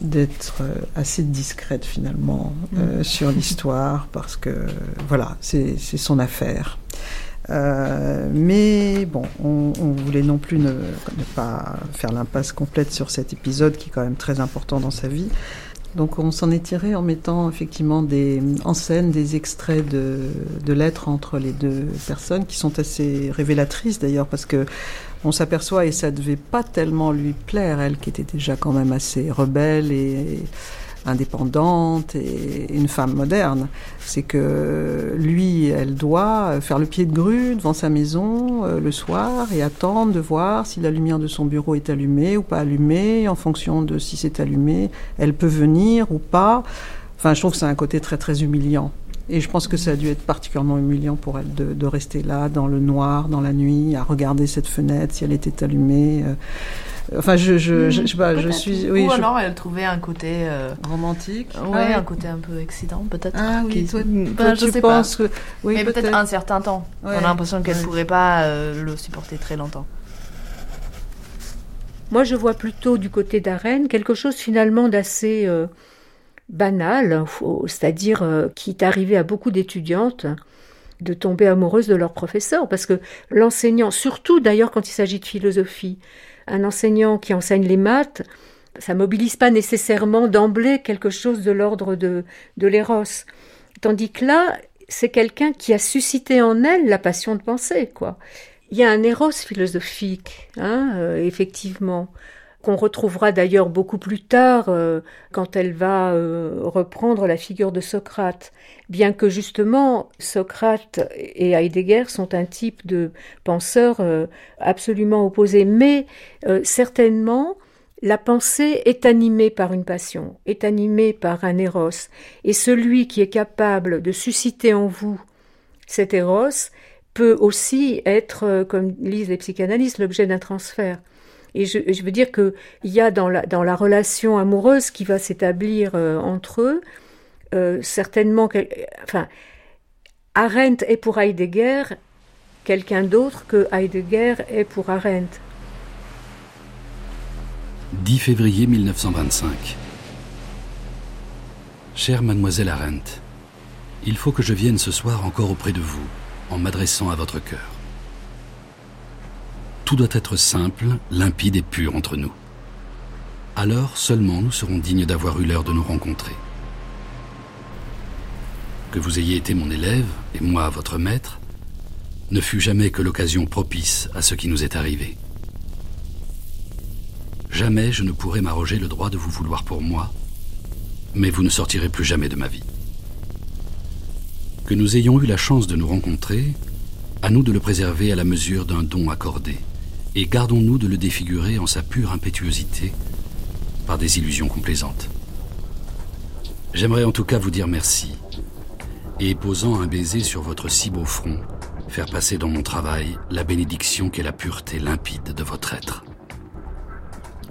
d'être assez discrète finalement euh, mm. sur l'histoire parce que voilà c'est son affaire euh, mais bon on, voulait non plus ne, pas faire l'impasse complète sur cet épisode qui est quand même très important dans sa vie donc on s'en est tiré en mettant effectivement des, en scène des extraits de, de lettres entre les deux personnes qui sont assez révélatrices d'ailleurs parce que on s'aperçoit, et ça devait pas tellement lui plaire, elle qui était déjà quand même assez rebelle et indépendante et une femme moderne, c'est que lui, elle doit faire le pied de grue devant sa maison euh, le soir et attendre de voir si la lumière de son bureau est allumée ou pas allumée, en fonction de si c'est allumé, elle peut venir ou pas. Enfin, je trouve que c'est un côté très très humiliant. Et je pense que ça a dû être particulièrement humiliant pour elle de, rester là, dans le noir, dans la nuit, à regarder cette fenêtre, si elle était allumée. Euh. Enfin, je, je, je, sais pas, je suis. Oui, Ou alors elle trouvait un côté. Euh, Romantique Ouais, un côté un peu excitant, peut-être. Ah oui, toi, je tu sais penses que. Oui, Mais peut-être un certain temps. On a l'impression qu'elle ne pourrait pas euh, le supporter très longtemps. Moi, je vois plutôt du côté d'Arène quelque chose finalement d'assez banal, c'est-à-dire euh, qui est arrivé à beaucoup d'étudiantes de tomber amoureuses de leur professeur, parce que l'enseignant, surtout d'ailleurs quand il s'agit de philosophie, un enseignant qui enseigne les maths, ça mobilise pas nécessairement d'emblée quelque chose de l'ordre de, de l'éros. Tandis que là, c'est quelqu'un qui a suscité en elle la passion de penser, quoi. Il y a un éros philosophique, hein, euh, effectivement qu'on retrouvera d'ailleurs beaucoup plus tard euh, quand elle va euh, reprendre la figure de Socrate, bien que justement Socrate et Heidegger sont un type de penseurs euh, absolument opposés, mais certainement la pensée est animée par une passion, est animée par un éros, et celui qui est capable de susciter en vous cet éros peut aussi être, comme lisent les psychanalystes, l'objet d'un transfert. Et je, veux dire qu'il y a dans la, relation amoureuse qui va s'établir euh, entre eux, euh, certainement, enfin, Arendt est pour Heidegger quelqu'un d'autre que Heidegger est pour Arendt. 10 février 1925. Chère mademoiselle Arendt, il faut que je vienne ce soir encore auprès de vous, en m'adressant à votre cœur tout doit être simple, limpide et pur entre nous. Alors seulement nous serons dignes d'avoir eu l'heure de nous rencontrer. Que vous ayez été mon élève et moi votre maître ne fut jamais que l'occasion propice à ce qui nous est arrivé. Jamais je ne pourrai m'arroger le droit de vous vouloir pour moi, mais vous ne sortirez plus jamais de ma vie. Que nous ayons eu la chance de nous rencontrer, à nous de le préserver à la mesure d'un don accordé et gardons-nous de le défigurer en sa pure impétuosité par des illusions complaisantes. J'aimerais en tout cas vous dire merci, et posant un baiser sur votre si beau front, faire passer dans mon travail la bénédiction qu'est la pureté limpide de votre être.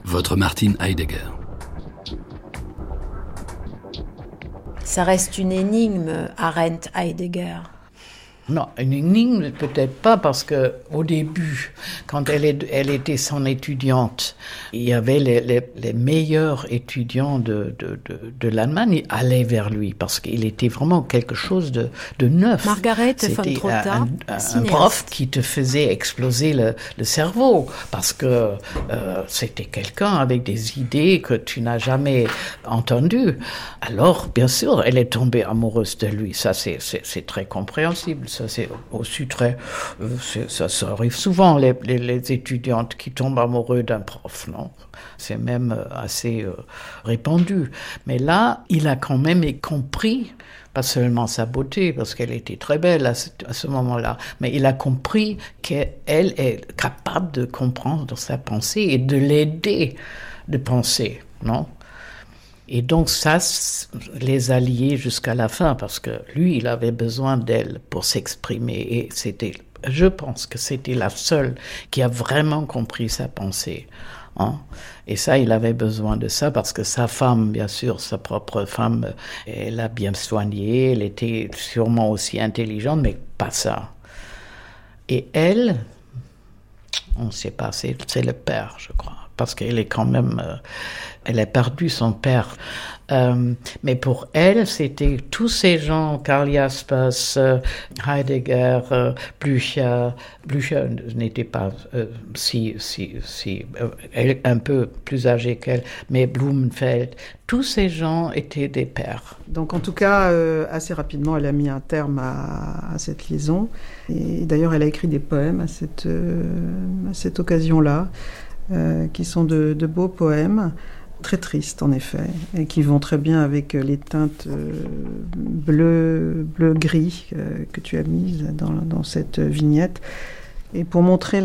Votre Martin Heidegger. Ça reste une énigme, Arendt Heidegger. Non, une énigme peut-être pas parce que au début, quand elle, est, elle était son étudiante, il y avait les, les, les meilleurs étudiants de, de, de, de l'Allemagne allaient vers lui parce qu'il était vraiment quelque chose de, de neuf. Margaret von un, un, prof qui te faisait exploser le, le cerveau parce que euh, c'était quelqu'un avec des idées que tu n'as jamais entendues. Alors, bien sûr, elle est tombée amoureuse de lui. Ça, c'est très compréhensible ça c'est euh, ça, arrive souvent les, étudiantes qui tombent amoureux d'un prof, non? C'est même euh, assez euh, répandu. Mais là, il a quand même compris pas seulement sa beauté, parce qu'elle était très belle à ce, ce moment-là, mais il a compris qu'elle est capable de comprendre sa pensée et de l'aider de penser, non? Et donc ça les a liés jusqu'à la fin parce que lui, il avait besoin d'elle pour s'exprimer et c'était, je pense que c'était la seule qui a vraiment compris sa pensée. Hein. Et ça, il avait besoin de ça parce que sa femme, bien sûr, sa propre femme, elle l'a bien soignée, elle était sûrement aussi intelligente, mais pas ça. Et elle, on ne sait pas, c'est le père, je crois, parce qu'elle est quand même... Euh, elle a perdu son père. Euh, mais pour elle, c'était tous ces gens, Karl Jaspers, euh, Heidegger, euh, Blücher. Blücher n'était pas si, si, si un peu plus âgé qu'elle, mais Blumenfeld. Tous ces gens étaient des pères. Donc en tout cas, assez rapidement, elle a mis un terme à, cette liaison. Et d'ailleurs, elle a écrit des poèmes à cette, cette occasion-là, qui sont de beaux poèmes très tristes en effet, et qui vont très bien avec euh, les teintes euh, bleu, bleu gris euh, que tu as mises dans, cette vignette. Et pour montrer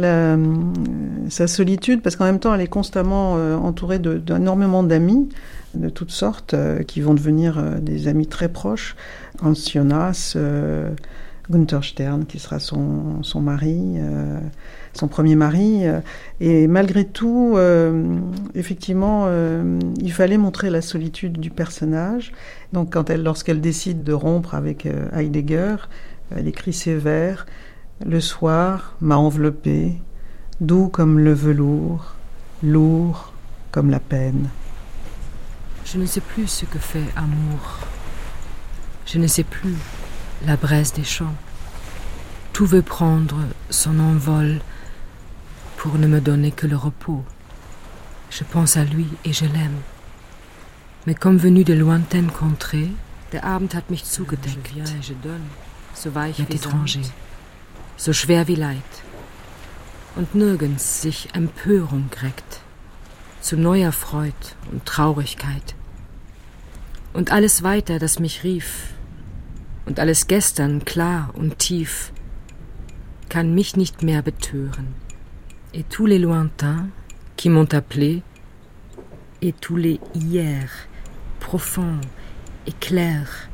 sa solitude, parce qu'en même temps elle est constamment entourée d'énormément d'amis de toutes sortes, qui vont devenir des amis très proches. Ancionas, Gunther Stern, qui sera son, son mari son premier mari. Euh, et malgré tout, euh, effectivement, euh, il fallait montrer la solitude du personnage. Donc, quand elle, lorsqu'elle décide de rompre avec Heidegger, elle écrit ses vers. Le soir m'a enveloppé, doux comme le velours, lourd comme la peine. Je ne sais plus ce que fait amour. Je ne sais plus la braise des champs. Tout veut prendre son envol pour ne me donner que le repos. Je pense à lui et je l'aime. Mais comme venu de lointaines contrées, der Abend hat mich zugedeckt. So weich mit étranger, so schwer wie Leid. Und nirgends sich Empörung reckt, zu neuer Freud und Traurigkeit. Und alles weiter, das mich rief, und alles gestern klar und tief, kann mich nicht mehr betören et tous les lointains qui m'ont appelé, et tous les hier profonds et clairs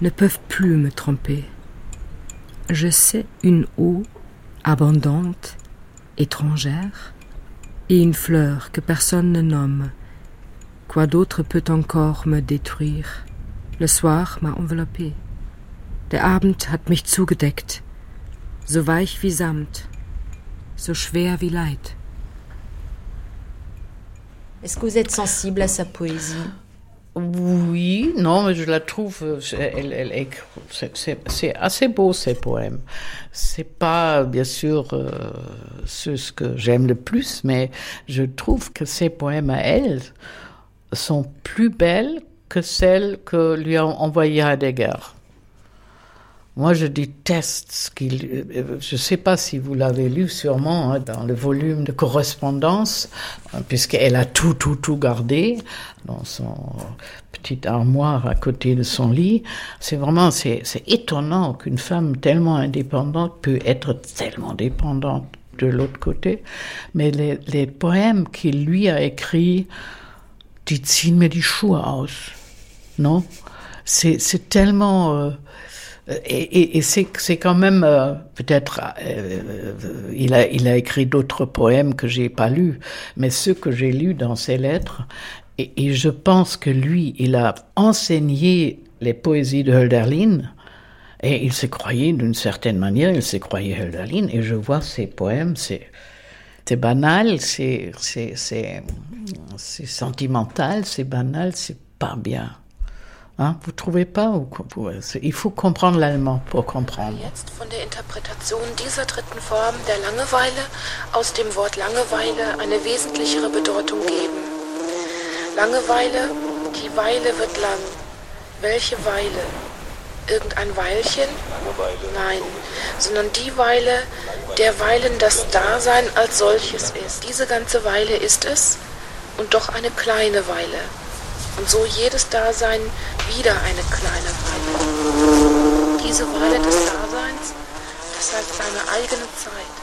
ne peuvent plus me tromper. Je sais une eau abondante, étrangère, et une fleur que personne ne nomme. Quoi d'autre peut encore me détruire? Le soir m'a enveloppé. Der Abend hat mich zugedeckt, so weich wie Samt, so schwer wie Leid. Est-ce que vous êtes sensible à sa poésie? Oui, non, mais je la trouve, elle, elle, c'est assez beau ces poèmes. C'est pas bien sûr euh, ce, que j'aime le plus, mais je trouve que ces poèmes à elle sont plus belles que celles que lui ont envoyées Heidegger. Moi, je déteste ce qu'il. Euh, je ne sais pas si vous l'avez lu sûrement hein, dans le volume de correspondance, hein, puisqu'elle a tout, tout, tout gardé dans son petite armoire à côté de son lit. C'est vraiment, c'est étonnant qu'une femme tellement indépendante peut être tellement dépendante de l'autre côté. Mais les, poèmes qu'il lui a écrits, die ziehen mir non? C'est tellement. Euh, et, et, c'est quand même euh, peut-être euh, il a il a écrit d'autres poèmes que j'ai pas lus, mais ceux que j'ai lus dans ses lettres et, et, je pense que lui il a enseigné les poésies de Hölderlin. Et il se croyait, d'une certaine manière, il se croyait Hölderlin. Et je vois ses poèmes, c'est c'est banal, c'est sentimental, c'est banal, c'est pas bien. Hein? Vous trouvez pas ou, Il faut comprendre l'allemand pour comprendre. Jetzt von der Interpretation dieser dritten Form der Langeweile aus dem Wort Langeweile eine wesentlichere Bedeutung geben. Langeweile, die Weile wird lang. Welche Weile? Irgendein Weilchen? Nein, sondern die Weile, der Weilen das Dasein als solches ist. Diese ganze Weile ist es und doch eine kleine Weile. Und so jedes Dasein wieder eine kleine Weile. Diese Weile des Daseins, das heißt seine eigene Zeit.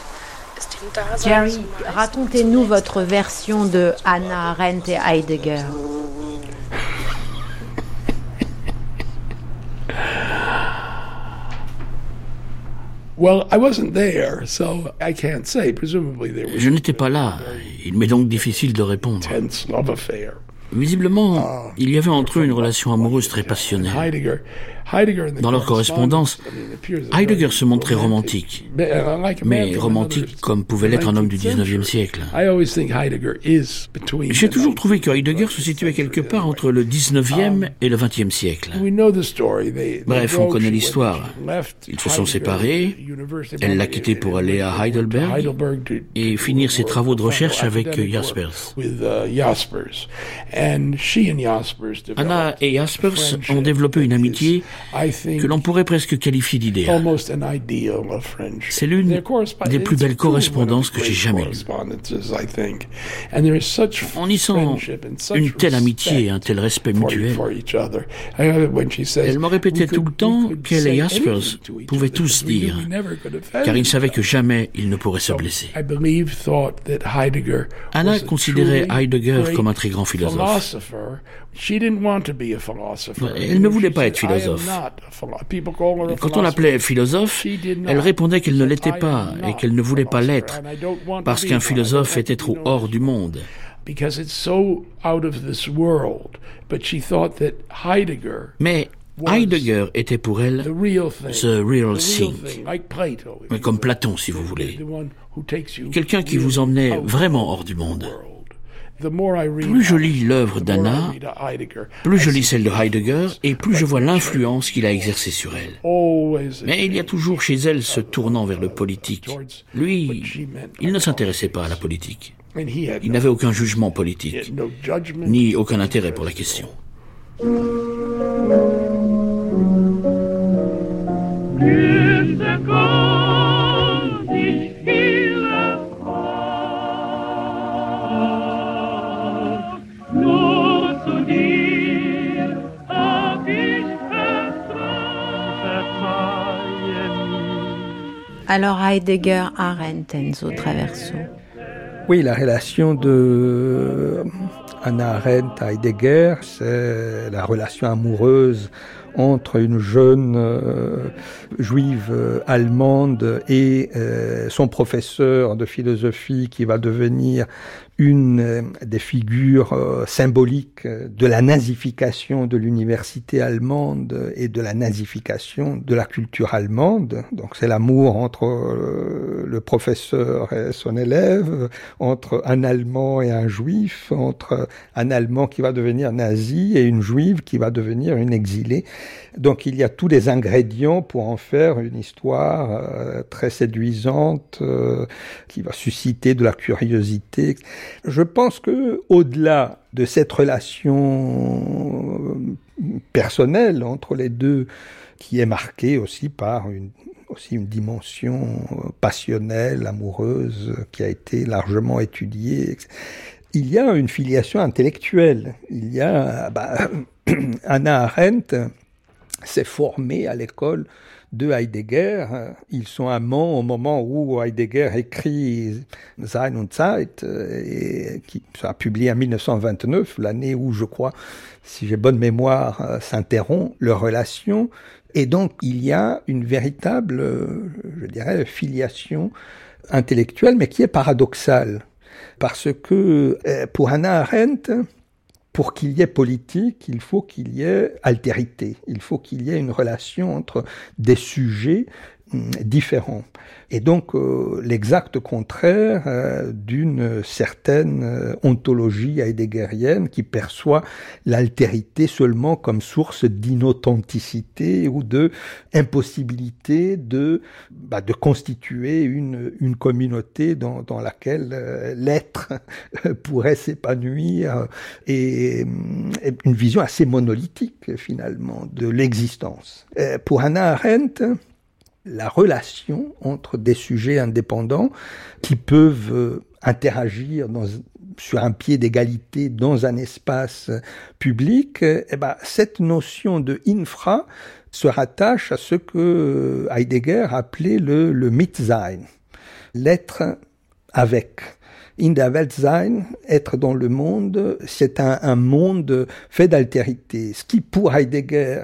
Jerry, racontez-nous votre version de Anna Arendt et Heidegger. Je n'étais pas là. Il m'est donc difficile de répondre. Visiblement, ah. il y avait entre eux une relation amoureuse très passionnelle. Dans leur correspondance, Heidegger se montrait romantique, mais romantique comme pouvait l'être un homme du 19e siècle. J'ai toujours trouvé que Heidegger se situait quelque part entre le 19e et le 20e siècle. Bref, on connaît l'histoire. Ils se sont séparés, elle l'a quitté pour aller à Heidelberg et finir ses travaux de recherche avec Jaspers. Anna et Jaspers ont développé une amitié que l'on pourrait presque qualifier d'idéal. C'est l'une des plus belles correspondances que j'ai jamais lues. On y sent une telle amitié et un tel respect mutuel. Elle me répétait tout le temps qu'elle et Jaspers pouvaient tous dire, car ils savaient que jamais ils ne pourraient se blesser. Anna considérait Heidegger comme un très grand philosophe. Elle ne voulait pas être philosophe. Quand on l'appelait philosophe, elle répondait qu'elle ne l'était pas et qu'elle ne voulait pas l'être, parce qu'un philosophe était trop hors du monde. Mais Heidegger était pour elle the real thing, comme Platon si vous voulez, quelqu'un qui vous emmenait vraiment hors du monde. Plus je lis l'œuvre d'Anna, plus je lis celle de Heidegger et plus je vois l'influence qu'il a exercée sur elle. Mais il y a toujours chez elle ce tournant vers le politique. Lui, il ne s'intéressait pas à la politique. Il n'avait aucun jugement politique, ni aucun intérêt pour la question. Alors Heidegger, Arendt, Enzo Traverso. Oui, la relation de Anna Arendt Heidegger, c'est la relation amoureuse entre une jeune euh, juive euh, allemande et euh, son professeur de philosophie qui va devenir une des figures symboliques de la nazification de l'université allemande et de la nazification de la culture allemande. Donc c'est l'amour entre le professeur et son élève, entre un Allemand et un Juif, entre un Allemand qui va devenir nazi et une Juive qui va devenir une exilée. Donc il y a tous les ingrédients pour en faire une histoire euh, très séduisante euh, qui va susciter de la curiosité. Je pense que au-delà de cette relation euh, personnelle entre les deux qui est marquée aussi par une aussi une dimension passionnelle, amoureuse, qui a été largement étudiée. Il y a une filiation intellectuelle. Il y a bah, Anna Arendt s'est formé à l'école de Heidegger. Ils sont amants au moment où Heidegger écrit Sein und Zeit, euh, et qui a publié en 1929, l'année où, je crois, si j'ai bonne mémoire, euh, s'interrompt leur relation. Et donc, il y a une véritable, euh, je dirais, filiation intellectuelle, mais qui est paradoxale. Parce que pour Hannah Arendt, pour qu'il y ait politique, il faut qu'il y ait altérité, il faut qu'il y ait une relation entre des sujets différents. Et donc euh, l'exact contraire euh, d'une certaine euh, ontologie heideggerienne qui perçoit l'altérité seulement comme source d'inauthenticité ou de impossibilité de, bah, de constituer une, une communauté dans, dans laquelle l'être pourrait s'épanouir et, et, une vision assez monolithique finalement de l'existence. Pour Hannah Arendt, la relation entre des sujets indépendants qui peuvent euh, interagir dans, sur un pied d'égalité dans un espace public, eh ben, cette notion de infra se rattache à ce que Heidegger appelait le, le Mitsein, l'être avec in der Welt sein, être dans le monde, c'est un, monde fait d'altérité. Ce qui, pour Heidegger,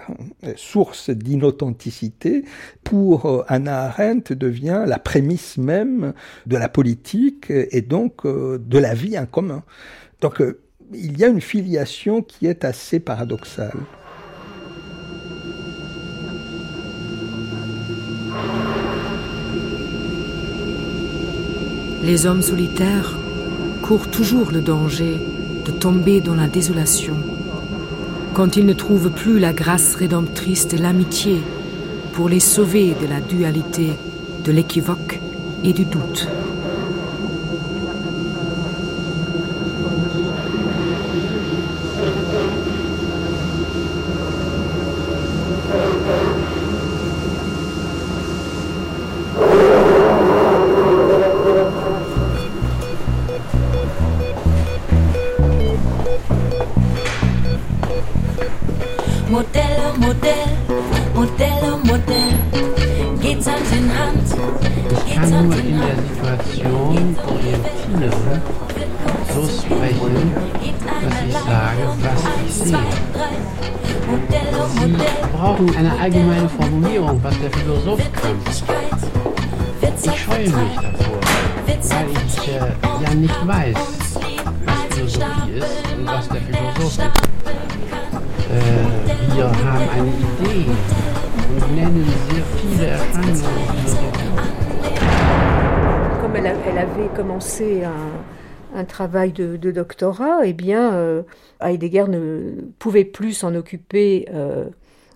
source d'inauthenticité, pour euh, Anna Arendt devient la prémisse même de la politique et donc euh, de la vie en commun. Donc, euh, il y a une filiation qui est assez paradoxale. Les hommes solitaires courent toujours le danger de tomber dans la désolation quand ils ne trouvent plus la grâce rédemptrice de l'amitié pour les sauver de la dualité, de l'équivoque et du doute. Un, travail de, doctorat, eh bien, euh, Heidegger ne pouvait plus s'en occuper euh,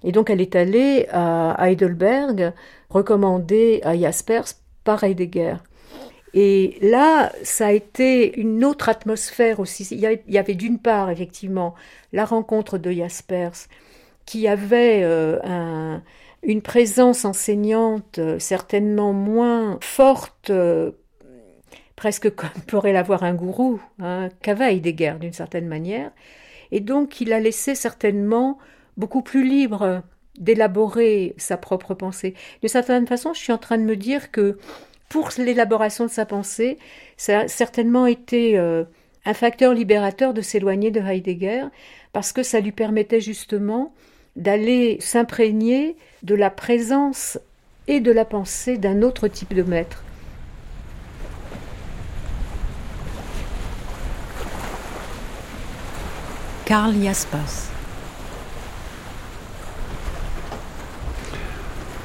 Et donc elle est allée à Heidelberg, recommandée à Jaspers par Heidegger. Et là, ça a été une autre atmosphère aussi. Il y avait, d'une part, effectivement, la rencontre de Jaspers, qui avait euh, un, une présence enseignante certainement moins forte, presque comme pourrait l'avoir un gourou, hein, qu'avait Heidegger d'une certaine manière. Et donc, il a laissé certainement beaucoup plus libre d'élaborer sa propre pensée. De certaine façon, je suis en train de me dire que pour l'élaboration de sa pensée, ça a certainement été euh, un facteur libérateur de s'éloigner de Heidegger, parce que ça lui permettait justement d'aller s'imprégner de la présence et de la pensée d'un autre type de maître. Karl Jaspers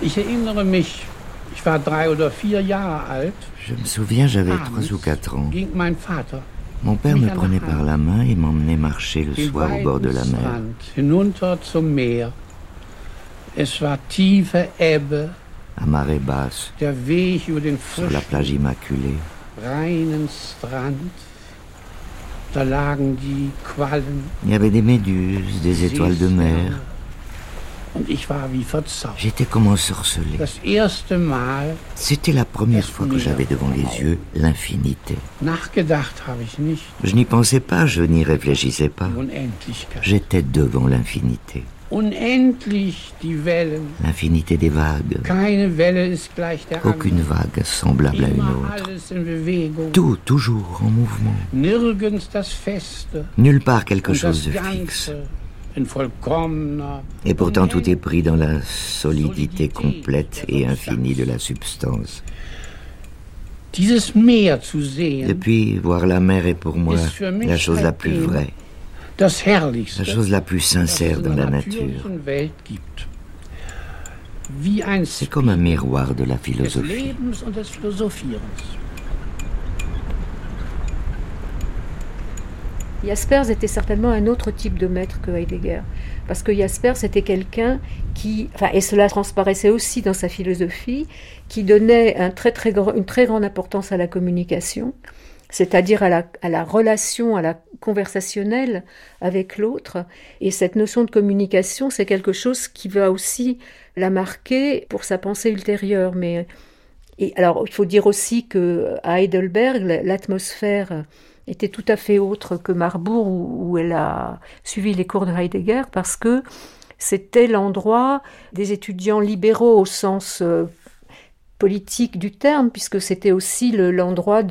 Ich erinnere mich, ich war drei oder vier Jahre alt. Je me souviens, j'avais trois ou quatre ans. Ging mein Vater Mon père me prenait par la main et m'emmenait marcher le soir au bord de la mer. Hinunter zum Meer. Es war tiefe Ebbe. À marée basse. Der Weg über den sur la plage immaculée. Reinen Strand. Il y avait des méduses, des étoiles de mer. J'étais comme ensorcelé. C'était la première fois que j'avais devant les yeux l'infinité. Je n'y pensais pas, je n'y réfléchissais pas. J'étais devant l'infinité. L'infinité des vagues. Aucune vague semblable à une autre. Tout, toujours en mouvement. Nulle part quelque chose de fixe. Et pourtant tout est pris dans la solidité complète et infinie de la substance. Depuis, voir la mer est pour moi la chose la plus vraie. La chose la plus sincère dans la nature. C'est comme un miroir de la philosophie. Jaspers était certainement un autre type de maître que Heidegger, parce que Jaspers était quelqu'un qui, enfin, et cela transparaissait aussi dans sa philosophie, qui donnait un très, très une très grande importance à la communication, c'est-à-dire à la, relation, à la conversationnelle avec l'autre. Et cette notion de communication, c'est quelque chose qui va aussi la marquer pour sa pensée ultérieure. Mais et alors, il faut dire aussi que à Heidelberg, l'atmosphère était tout à fait autre que Marbourg, où, elle a suivi les cours de Heidegger, parce que c'était l'endroit des étudiants libéraux au sens euh, politique du terme, puisque c'était aussi l'endroit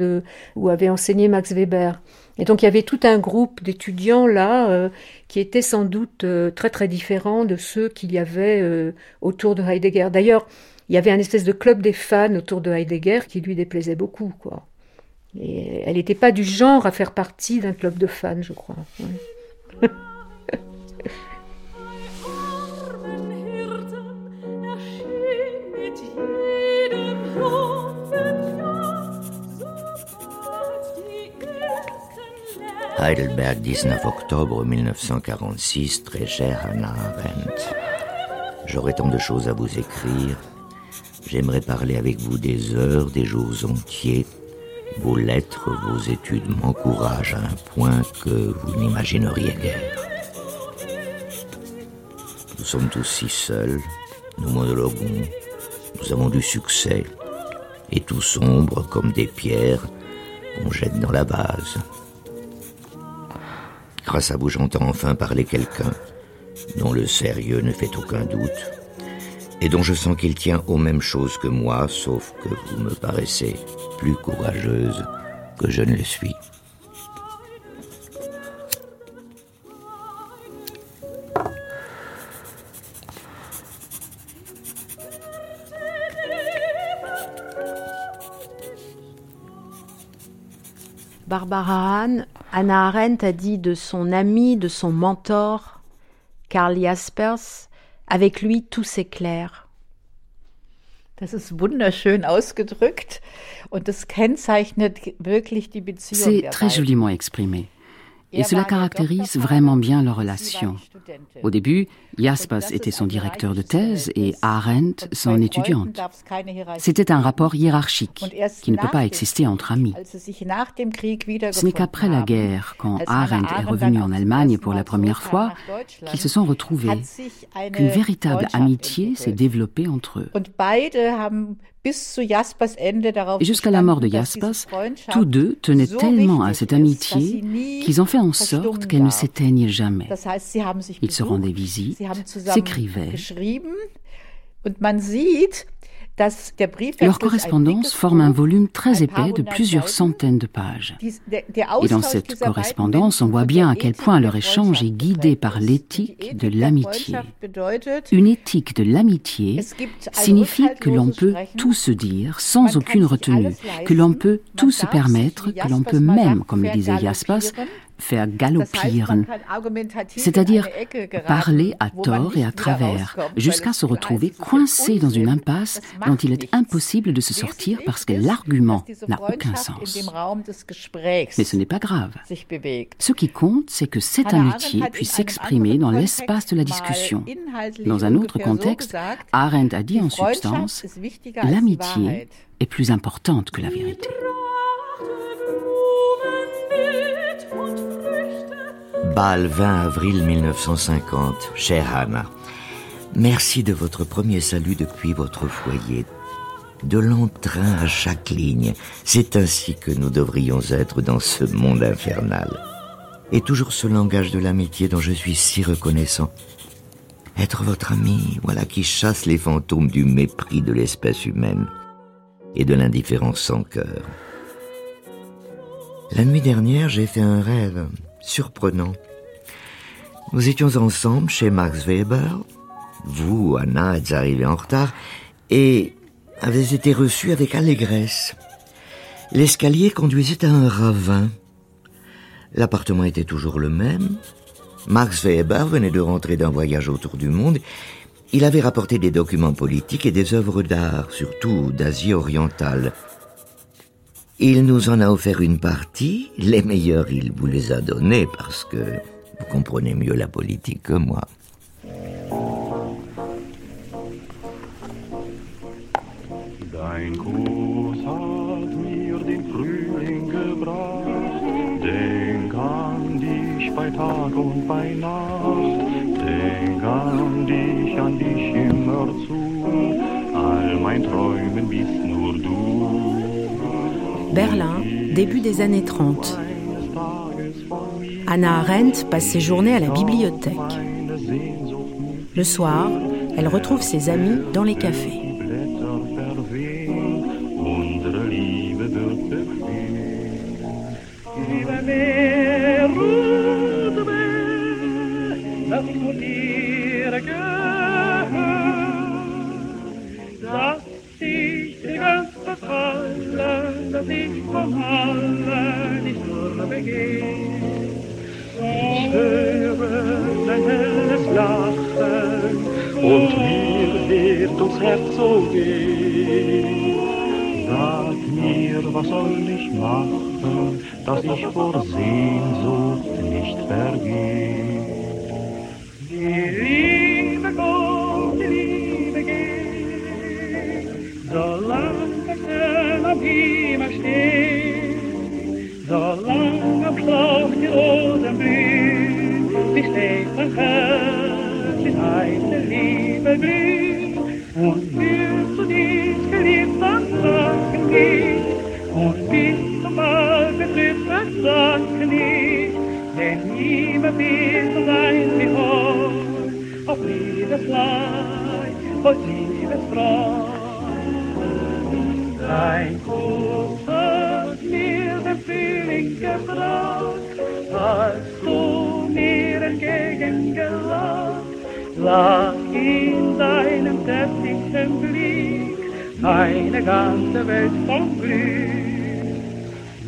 où avait enseigné Max Weber. Et donc il y avait tout un groupe d'étudiants là euh, qui étaient sans doute euh, très très différents de ceux qu'il y avait autour de Heidegger. D'ailleurs, il y avait un espèce de club des fans autour de Heidegger qui lui déplaisait beaucoup, quoi. Et elle n'était pas du genre à faire partie d'un club de fans, je crois. Heidelberg, 19 octobre 1946, très cher Hannah Arendt. J'aurais tant de choses à vous écrire. J'aimerais parler avec vous des heures, des jours entiers, vos lettres, vos études m'encouragent à un point que vous n'imagineriez guère. Nous sommes tous si seuls, nous monologuons, nous avons du succès, et tout sombre comme des pierres qu'on jette dans la vase. Grâce à vous, j'entends enfin parler quelqu'un dont le sérieux ne fait aucun doute, et dont je sens qu'il tient aux mêmes choses que moi, sauf que vous me paraissez plus courageuse que je ne le suis. Barbara Hahn, Anna Arendt a dit de son ami, de son mentor, Karl Jaspers, avec lui tout s'éclaire. Das ist wunderschön ausgedrückt und das kennzeichnet wirklich die Beziehung. C'est très joliment exprimé. Et cela caractérise vraiment bien leur relation. Au début, Jaspers était son directeur de thèse et Arendt son étudiante. C'était un rapport hiérarchique qui ne peut pas exister entre amis. Ce n'est qu'après la guerre, quand Arendt est revenu en Allemagne pour la première fois, qu'ils se sont retrouvés, qu'une véritable amitié s'est développée entre eux. Et jusqu'à la mort de Jaspers, tous deux tenaient tellement à cette amitié qu'ils ont fait en sorte qu'elle ne s'éteigne jamais. Ils se rendaient visite, s'écrivaient. Leur correspondance forme un volume très épais de plusieurs centaines de pages. Et dans cette correspondance, on voit bien à quel point leur échange est guidé par l'éthique de l'amitié. Une éthique de l'amitié signifie que l'on peut tout se dire sans aucune retenue, que l'on peut tout se permettre, que l'on peut même, comme le disait Jaspers, vergaloppieren, c'est-à-dire parler à tort et à travers, jusqu'à se retrouver coincé dans une impasse dont il est impossible de se sortir parce que l'argument n'a aucun sens. Mais ce n'est pas grave. Ce qui compte, c'est que cette amitié puisse s'exprimer dans l'espace de la discussion. Dans un autre contexte, Arendt a dit en substance, l'amitié est plus importante que la vérité. Bâle 20 avril 1950. Chère Anna, merci de votre premier salut depuis votre foyer. De l'entrain à chaque ligne. C'est ainsi que nous devrions être dans ce monde infernal. Et toujours ce langage de l'amitié dont je suis si reconnaissant. Être votre ami, voilà qui chasse les fantômes du mépris de l'espèce humaine et de l'indifférence sans cœur. La nuit dernière, j'ai fait un rêve surprenant. Nous étions ensemble chez Max Weber. Vous, Anna, êtes arrivée en retard et avez été reçue avec allégresse. L'escalier conduisait à un ravin. L'appartement était toujours le même, Max Weber venait de rentrer d'un voyage autour du monde. Il avait rapporté des documents politiques et des œuvres d'art, surtout d'Asie orientale. Il nous en a offert une partie. Les meilleurs, il vous les a donnés parce que vous comprenez mieux la politique que moi. Dein Kuss hat mir den Frühling gebracht. Denk an dich bei Tag und bei Nacht. Denk an dich, an dich immer zu. All mein Träumen bist. Berlin, début des années 30. Anna Arendt passe ses journées à la bibliothèque. Le soir, elle retrouve ses amis dans les cafés. Dass ich von allen nicht nur begeh. Ich höre dein helles Lachen und mir wird ums Herz so weh. Sag mir, was soll ich machen, dass ich vor Sehnsucht nicht vergeh. Die Liebe kommt, die Liebe geht, solange es am Himmel So lang am Schlauch die Rosen blühen, wie steht mein Herz in eine Liebe glüht. Und mir zu dich geliebt am Sacken geht, und bis zum Mal betrifft am Sacken nicht. Denn niemand wird so sein wie hoch, auf jedes Leid, auf jedes Freude. Dein Kuh, gebracht, als du mir entgegengelacht, lag in deinem deftigen Blick eine ganze Welt von Glück.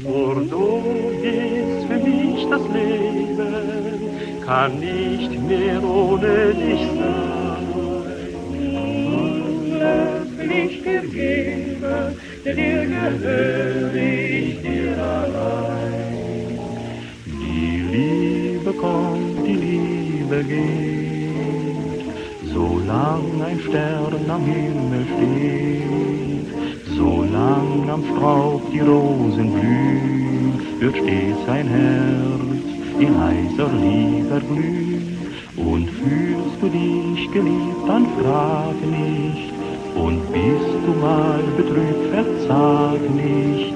Nur du bist für mich das Leben, kann nicht mehr ohne dich sein. Ich geben, denn dir gehöre ich dir allein. Liebe kommt, die Liebe geht, solang ein Stern am Himmel steht, solang am Strauch die Rosen blühen, wird stets ein Herz in heißer Liebe glühen. Und fühlst du dich geliebt, dann frag nicht, und bist du mal betrübt, verzag nicht,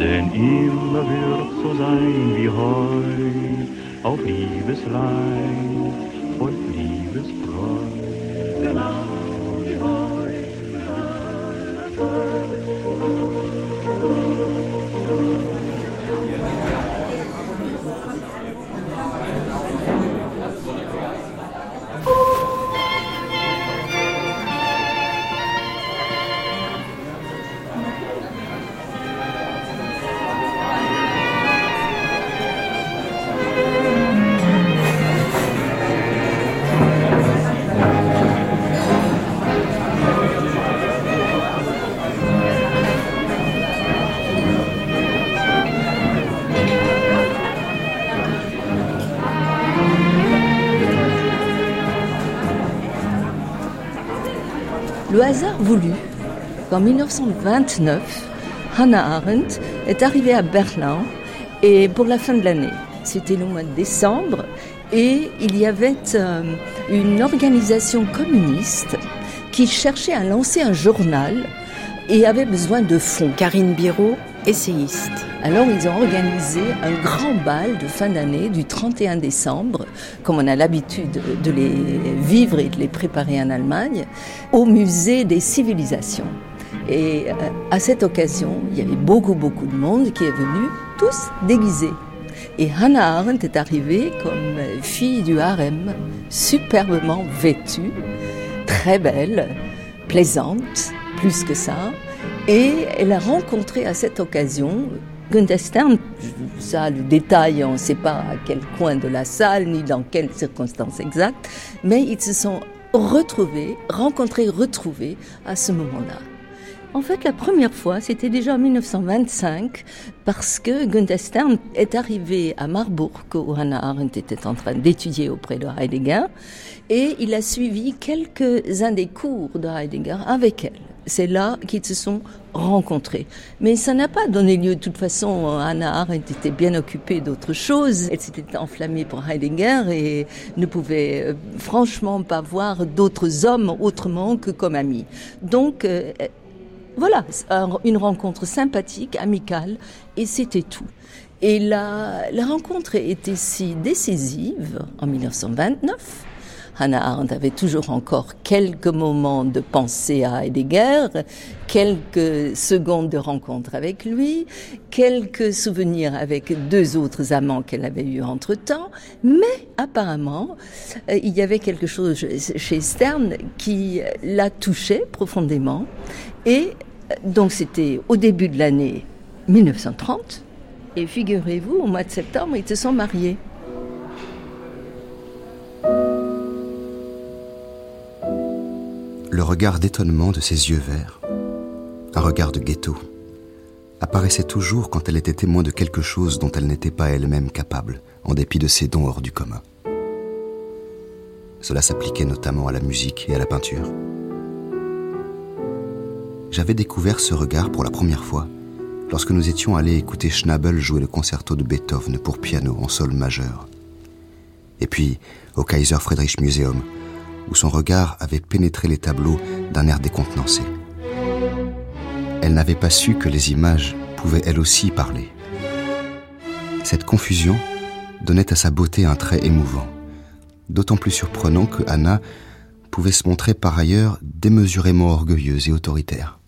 denn immer wird so sein wie heut, auf Liebesleid und Liebesbräu. Genau hasard voulut qu'en 1929, Hannah Arendt est arrivée à Berlin et pour la fin de l'année. C'était le mois de décembre et il y avait euh, une organisation communiste qui cherchait à lancer un journal et avait besoin de fonds. Karine Biro, essayiste. Alors ils ont organisé un grand bal de fin d'année du 31 décembre, comme on a l'habitude de les vivre et de les préparer en Allemagne, au musée des civilisations. Et euh, à cette occasion, il y avait beaucoup beaucoup de monde qui est venu, tous déguisés. Et Hannah Arendt est arrivée comme fille du harem, superbement vêtue, très belle, plaisante, plus que ça. Et elle a rencontré à cette occasion Gunther ça, le détail, on ne sait pas à quel coin de la salle, ni dans quelles circonstances exactes, mais ils se sont retrouvés, rencontrés, retrouvés à ce moment-là. En fait, la première fois, c'était déjà en 1925, parce que Gunther Stern est arrivé à Marburg, où Hannah Arendt était en train d'étudier auprès de Heidegger, et il a suivi quelques-uns des cours de Heidegger avec elle. C'est là qu'ils se sont rencontrés. Mais ça n'a pas donné lieu. De toute façon, Hannah Arendt était bien occupée d'autres choses. Elle s'était enflammée pour Heidegger et ne pouvait euh, franchement pas voir d'autres hommes autrement que comme amis. Donc, euh, voilà, une rencontre sympathique, amicale, et c'était tout. Et la, la rencontre était si décisive en 1929 Hannah Arendt avait toujours encore quelques moments de pensée à Heidegger, quelques secondes de rencontre avec lui, quelques souvenirs avec deux autres amants qu'elle avait eus entre-temps, mais apparemment, euh, il y avait quelque chose chez Stern qui la touchait profondément. Et euh, donc c'était au début de l'année 1930, et figurez-vous, au mois de septembre, ils se sont mariés. Le regard d'étonnement de ses yeux verts, un regard de ghetto, apparaissait toujours quand elle était témoin de quelque chose dont elle n'était pas elle-même capable, en dépit de ses dons hors du commun. Cela s'appliquait notamment à la musique et à la peinture. J'avais découvert ce regard pour la première fois lorsque nous étions allés écouter Schnabel jouer le concerto de Beethoven pour piano en sol majeur. Et puis au Kaiser Friedrich Museum, où son regard avait pénétré les tableaux d'un air décontenancé. Elle n'avait pas su que les images pouvaient elles aussi parler. Cette confusion donnait à sa beauté un trait émouvant, d'autant plus surprenant que Anna pouvait se montrer par ailleurs démesurément orgueilleuse et autoritaire.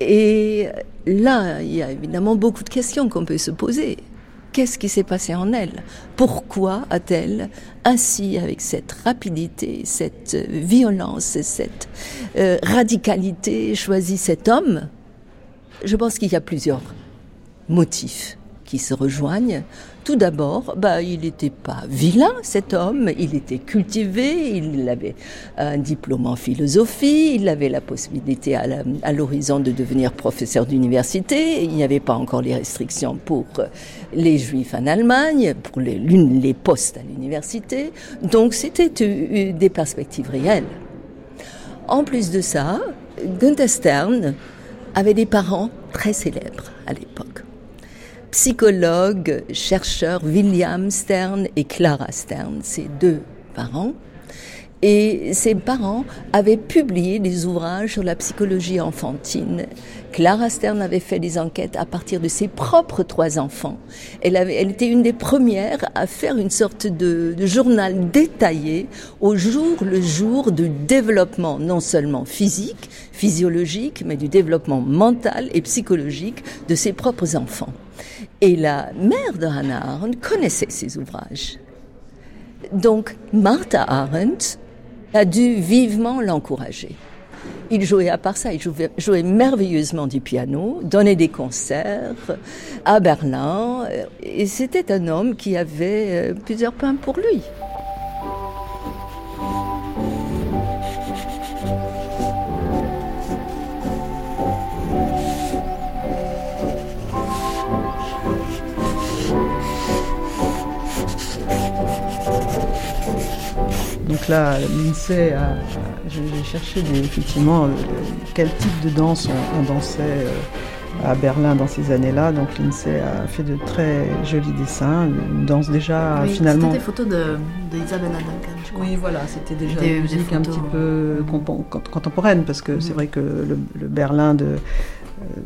Et là, il y a évidemment beaucoup de questions qu'on peut se poser. Qu'est-ce qui s'est passé en elle? Pourquoi a-t-elle ainsi, avec cette rapidité, cette violence et cette euh, radicalité, choisi cet homme? Je pense qu'il y a plusieurs motifs qui se rejoignent. Tout d'abord, bah, il n'était pas vilain, cet homme, il était cultivé, il avait un diplôme en philosophie, il avait la possibilité à l'horizon de devenir professeur d'université, il n'y avait pas encore les restrictions pour les juifs en Allemagne, pour les, les postes à l'université, donc c'était des perspectives réelles. En plus de ça, Gunther Stern avait des parents très célèbres à l'époque psychologue, chercheur William Stern et Clara Stern, ses deux parents. Et ses parents avaient publié des ouvrages sur la psychologie enfantine. Clara Stern avait fait des enquêtes à partir de ses propres trois enfants. Elle, avait, elle était une des premières à faire une sorte de, de journal détaillé au jour le jour du développement non seulement physique, physiologique, mais du développement mental et psychologique de ses propres enfants. Et la mère de Hannah Arendt connaissait ses ouvrages. Donc Martha Arendt a dû vivement l'encourager. Il jouait à part ça, il jouait, jouait, merveilleusement du piano, donnait des concerts à Berlin, et c'était un homme qui avait euh, plusieurs pains pour lui. Donc là, l'INSEE a, j'ai cherché effectivement euh, quel type de danse on, dansait euh, à Berlin dans ces années-là. Donc l'INSEE a fait de très jolis dessins, une danse déjà oui, finalement. C'était des photos d'Isabelle Duncan, je crois. Oui, voilà, c'était déjà des, une musique un petit peu contemporaine parce que c'est mhm. vrai que le Berlin de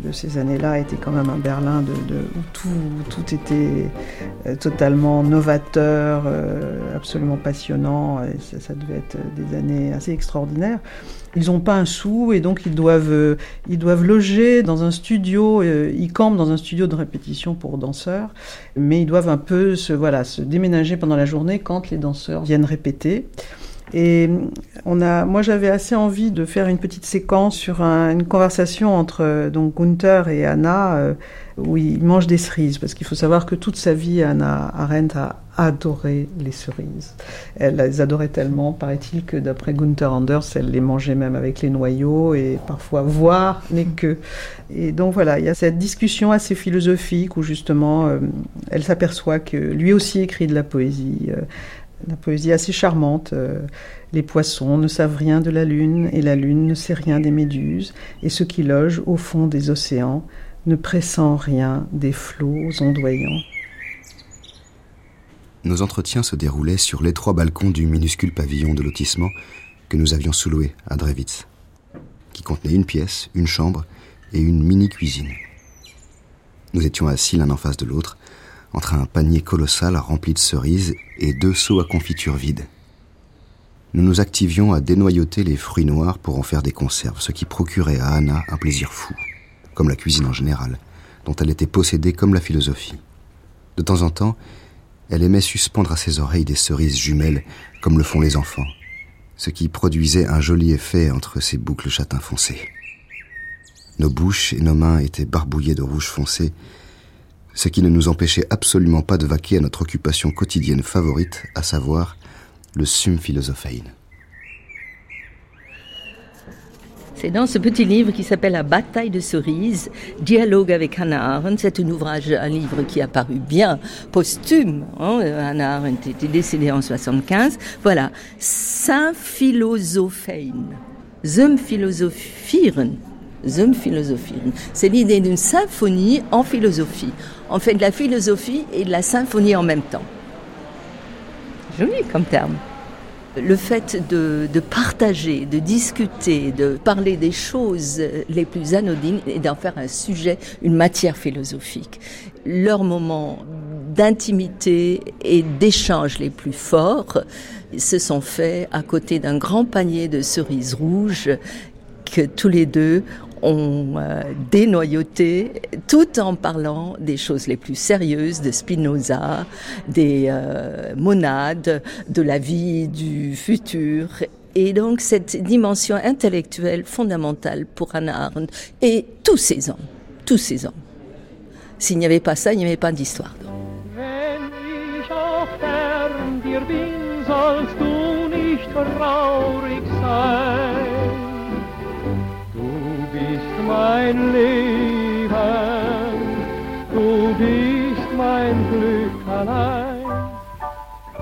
de ces années-là était quand même un Berlin où tout, était euh, totalement novateur, euh, absolument passionnant, et ça, devait être des années assez extraordinaires. Ils n'ont pas un sou et donc ils doivent, euh, ils doivent loger dans un studio, ils campent dans un studio de répétition pour danseurs, mais ils doivent un peu se, voilà, se déménager pendant la journée quand les danseurs viennent répéter. Et on a, moi, j'avais assez envie de faire une petite séquence sur une conversation entre donc Gunther et Anna, euh, où ils mangent des cerises, parce qu'il faut savoir que toute sa vie, Anna Arendt a adoré les cerises. Elle les adorait tellement, paraît-il, que d'après Gunther Anders, elle les mangeait même avec les noyaux et parfois voire les queues. Et donc voilà, il y a cette discussion assez philosophique où justement, euh, elle s'aperçoit que lui aussi écrit de la poésie. Euh, la poésie assez charmante. Euh, les poissons ne savent rien de la lune et la lune ne sait rien des méduses, et ce qui loge au fond des océans ne pressent rien des flots ondoyants. Nos entretiens se déroulaient sur l'étroit balcon du minuscule pavillon de lotissement que nous avions sous-loué à Drevitz, qui contenait une pièce, une chambre et une mini-cuisine. Nous étions assis l'un en face de l'autre, entre un panier colossal rempli de cerises et deux seaux à confiture vides. Nous nous activions à dénoyauter les fruits noirs pour en faire des conserves, ce qui procurait à Anna un plaisir fou, comme la cuisine en général, dont elle était possédée comme la philosophie. De temps en temps, elle aimait suspendre à ses oreilles des cerises jumelles, comme le font les enfants, ce qui produisait un joli effet entre ses boucles châtain foncé. Nos bouches et nos mains étaient barbouillées de rouge foncé, ce qui ne nous empêchait absolument pas de vaquer à notre occupation quotidienne favorite, à savoir le sum philosophein. C'est dans ce petit livre qui s'appelle La bataille de cerises, dialogue avec Hannah Arendt. C'est un ouvrage, un livre qui a paru bien posthume. Hein. Hannah Arendt était décédée en 75. Voilà. Saint philosophein. Zum philosophieren. Zum philosophieren. C'est l'idée d'une symphonie en philosophie. On fait de la philosophie et de la symphonie en même temps. Joli comme terme. Le fait de, partager, de discuter, de parler des choses les plus anodines et d'en faire un sujet, une matière philosophique. Leurs moments d'intimité et d'échange les plus forts se sont faits à côté d'un grand panier de cerises rouges que tous les deux ont euh, dénoyauté tout en parlant des choses les plus sérieuses de Spinoza, des euh, monades, de la vie du futur. Et donc cette dimension intellectuelle fondamentale pour Hannah Arendt et tous ces hommes, tous ces hommes. S'il n'y avait pas ça, il n'y avait pas d'histoire.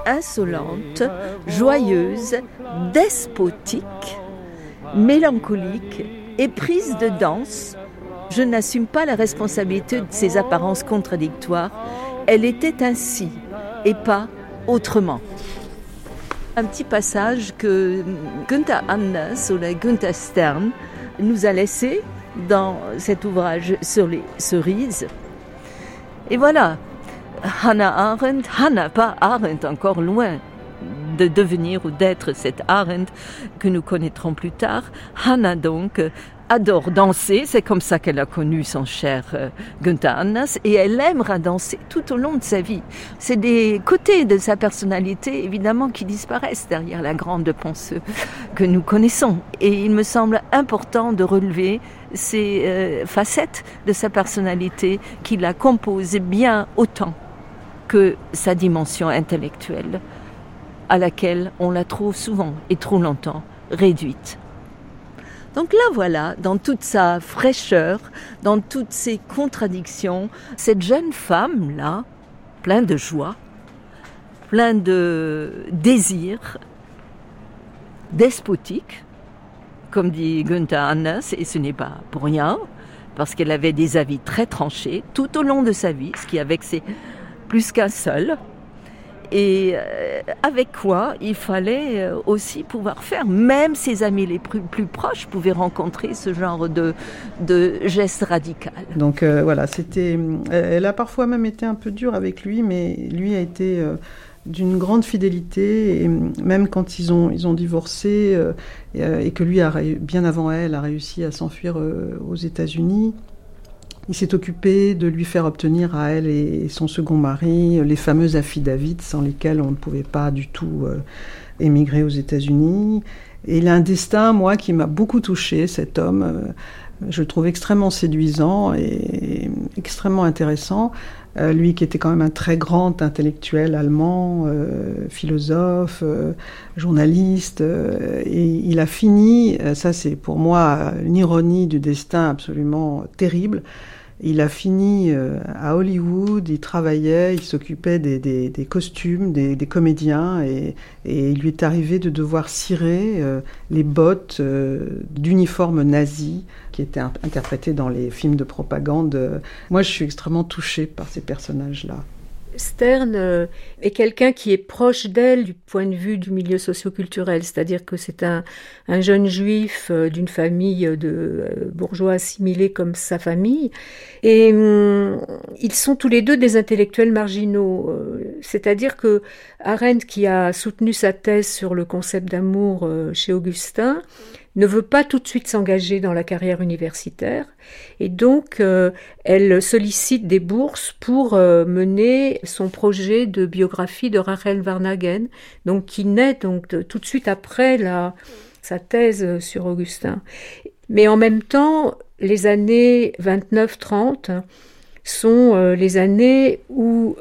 Insolente, joyeuse, despotique, mélancolique et prise de danse, je n'assume pas la responsabilité de ses apparences contradictoires. Elle était ainsi et pas autrement. Un petit passage que Günther Anders ou la Günther Stern nous a laissé dans cet ouvrage sur les cerises. Et voilà, Hannah Arendt, Hannah, pas Arendt, encore loin de devenir ou d'être cette Arendt que nous connaîtrons plus tard. Hannah donc adore danser, c'est comme ça qu'elle a connu son cher euh, Günther Annas, et elle aimera danser tout au long de sa vie. C'est des côtés de sa personnalité, évidemment, qui disparaissent derrière la grande penseuse que nous connaissons. Et il me semble important de relever ces euh, facettes de sa personnalité qui la composent bien autant que sa dimension intellectuelle, à laquelle on la trouve souvent et trop longtemps réduite. Donc là voilà, dans toute sa fraîcheur, dans toutes ses contradictions, cette jeune femme-là, pleine de joie, pleine de désir, despotique, comme dit Günther Anders, et ce n'est pas pour rien, parce qu'elle avait des avis très tranchés tout au long de sa vie, ce qui avait c'est plus qu'un seul et euh, avec quoi il fallait euh, aussi pouvoir faire. Même ses amis les plus, proches pouvaient rencontrer ce genre de, de geste radical. Donc euh, voilà, c'était. Elle a parfois même été un peu dure avec lui, mais lui a été d'une grande fidélité et même quand ils ont ils ont divorcé et que lui a bien avant elle a réussi à s'enfuir aux États-Unis Il s'est occupé de lui faire obtenir à elle et son second mari les fameuses affidavits sans lesquels on ne pouvait pas du tout euh, émigrer aux États-Unis. Et il a un destin, moi, qui m'a beaucoup touché, cet homme. Euh, je le trouve extrêmement séduisant et extrêmement intéressant. Euh, lui qui était quand même un très grand intellectuel allemand, euh, philosophe, euh, journaliste, et il a fini, ça c'est pour moi une ironie du destin absolument terrible, il a fini euh, à Hollywood, il travaillait, il s'occupait des, costumes, des, comédiens, et, il lui est arrivé de devoir cirer euh, les bottes euh, d'uniformes nazis qui étaient interprétés dans les films de propagande. Moi, je suis extrêmement touchée par ces personnages-là. Stern euh, est quelqu'un qui est proche d'elle du point de vue du milieu socioculturel, c'est-à-dire que c'est un, jeune juif euh, d'une famille de euh, bourgeois assimilés comme sa famille, et hum, ils sont tous les deux des intellectuels marginaux, c'est-à-dire que Arendt, qui a soutenu sa thèse sur le concept d'amour chez Augustin, ne veut pas tout de suite s'engager dans la carrière universitaire et donc euh, elle sollicite des bourses pour euh, mener son projet de biographie de Rachel Varnagen, donc qui naît donc tout de suite après sa thèse sur Augustin. Mais en même temps, les années 29-30 sont euh, les années où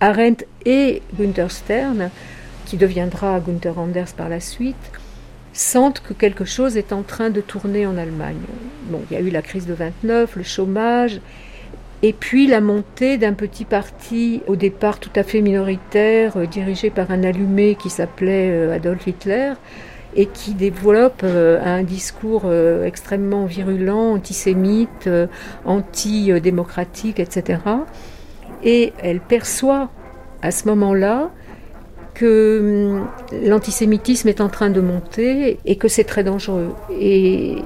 Arendt et Günther Stern, qui deviendra Günther Anders par la suite, sentent que quelque chose est en train de tourner en Allemagne. Bon, il y a eu la crise de 29, le chômage, et puis la montée d'un petit parti au départ tout à fait minoritaire, euh, dirigé par un allumé qui s'appelait euh, Adolf Hitler, et qui développe euh, un discours extrêmement virulent, antisémite, antidémocratique, etc. Et elle perçoit à ce moment-là que hum, l'antisémitisme est en train de monter et que c'est très dangereux. Et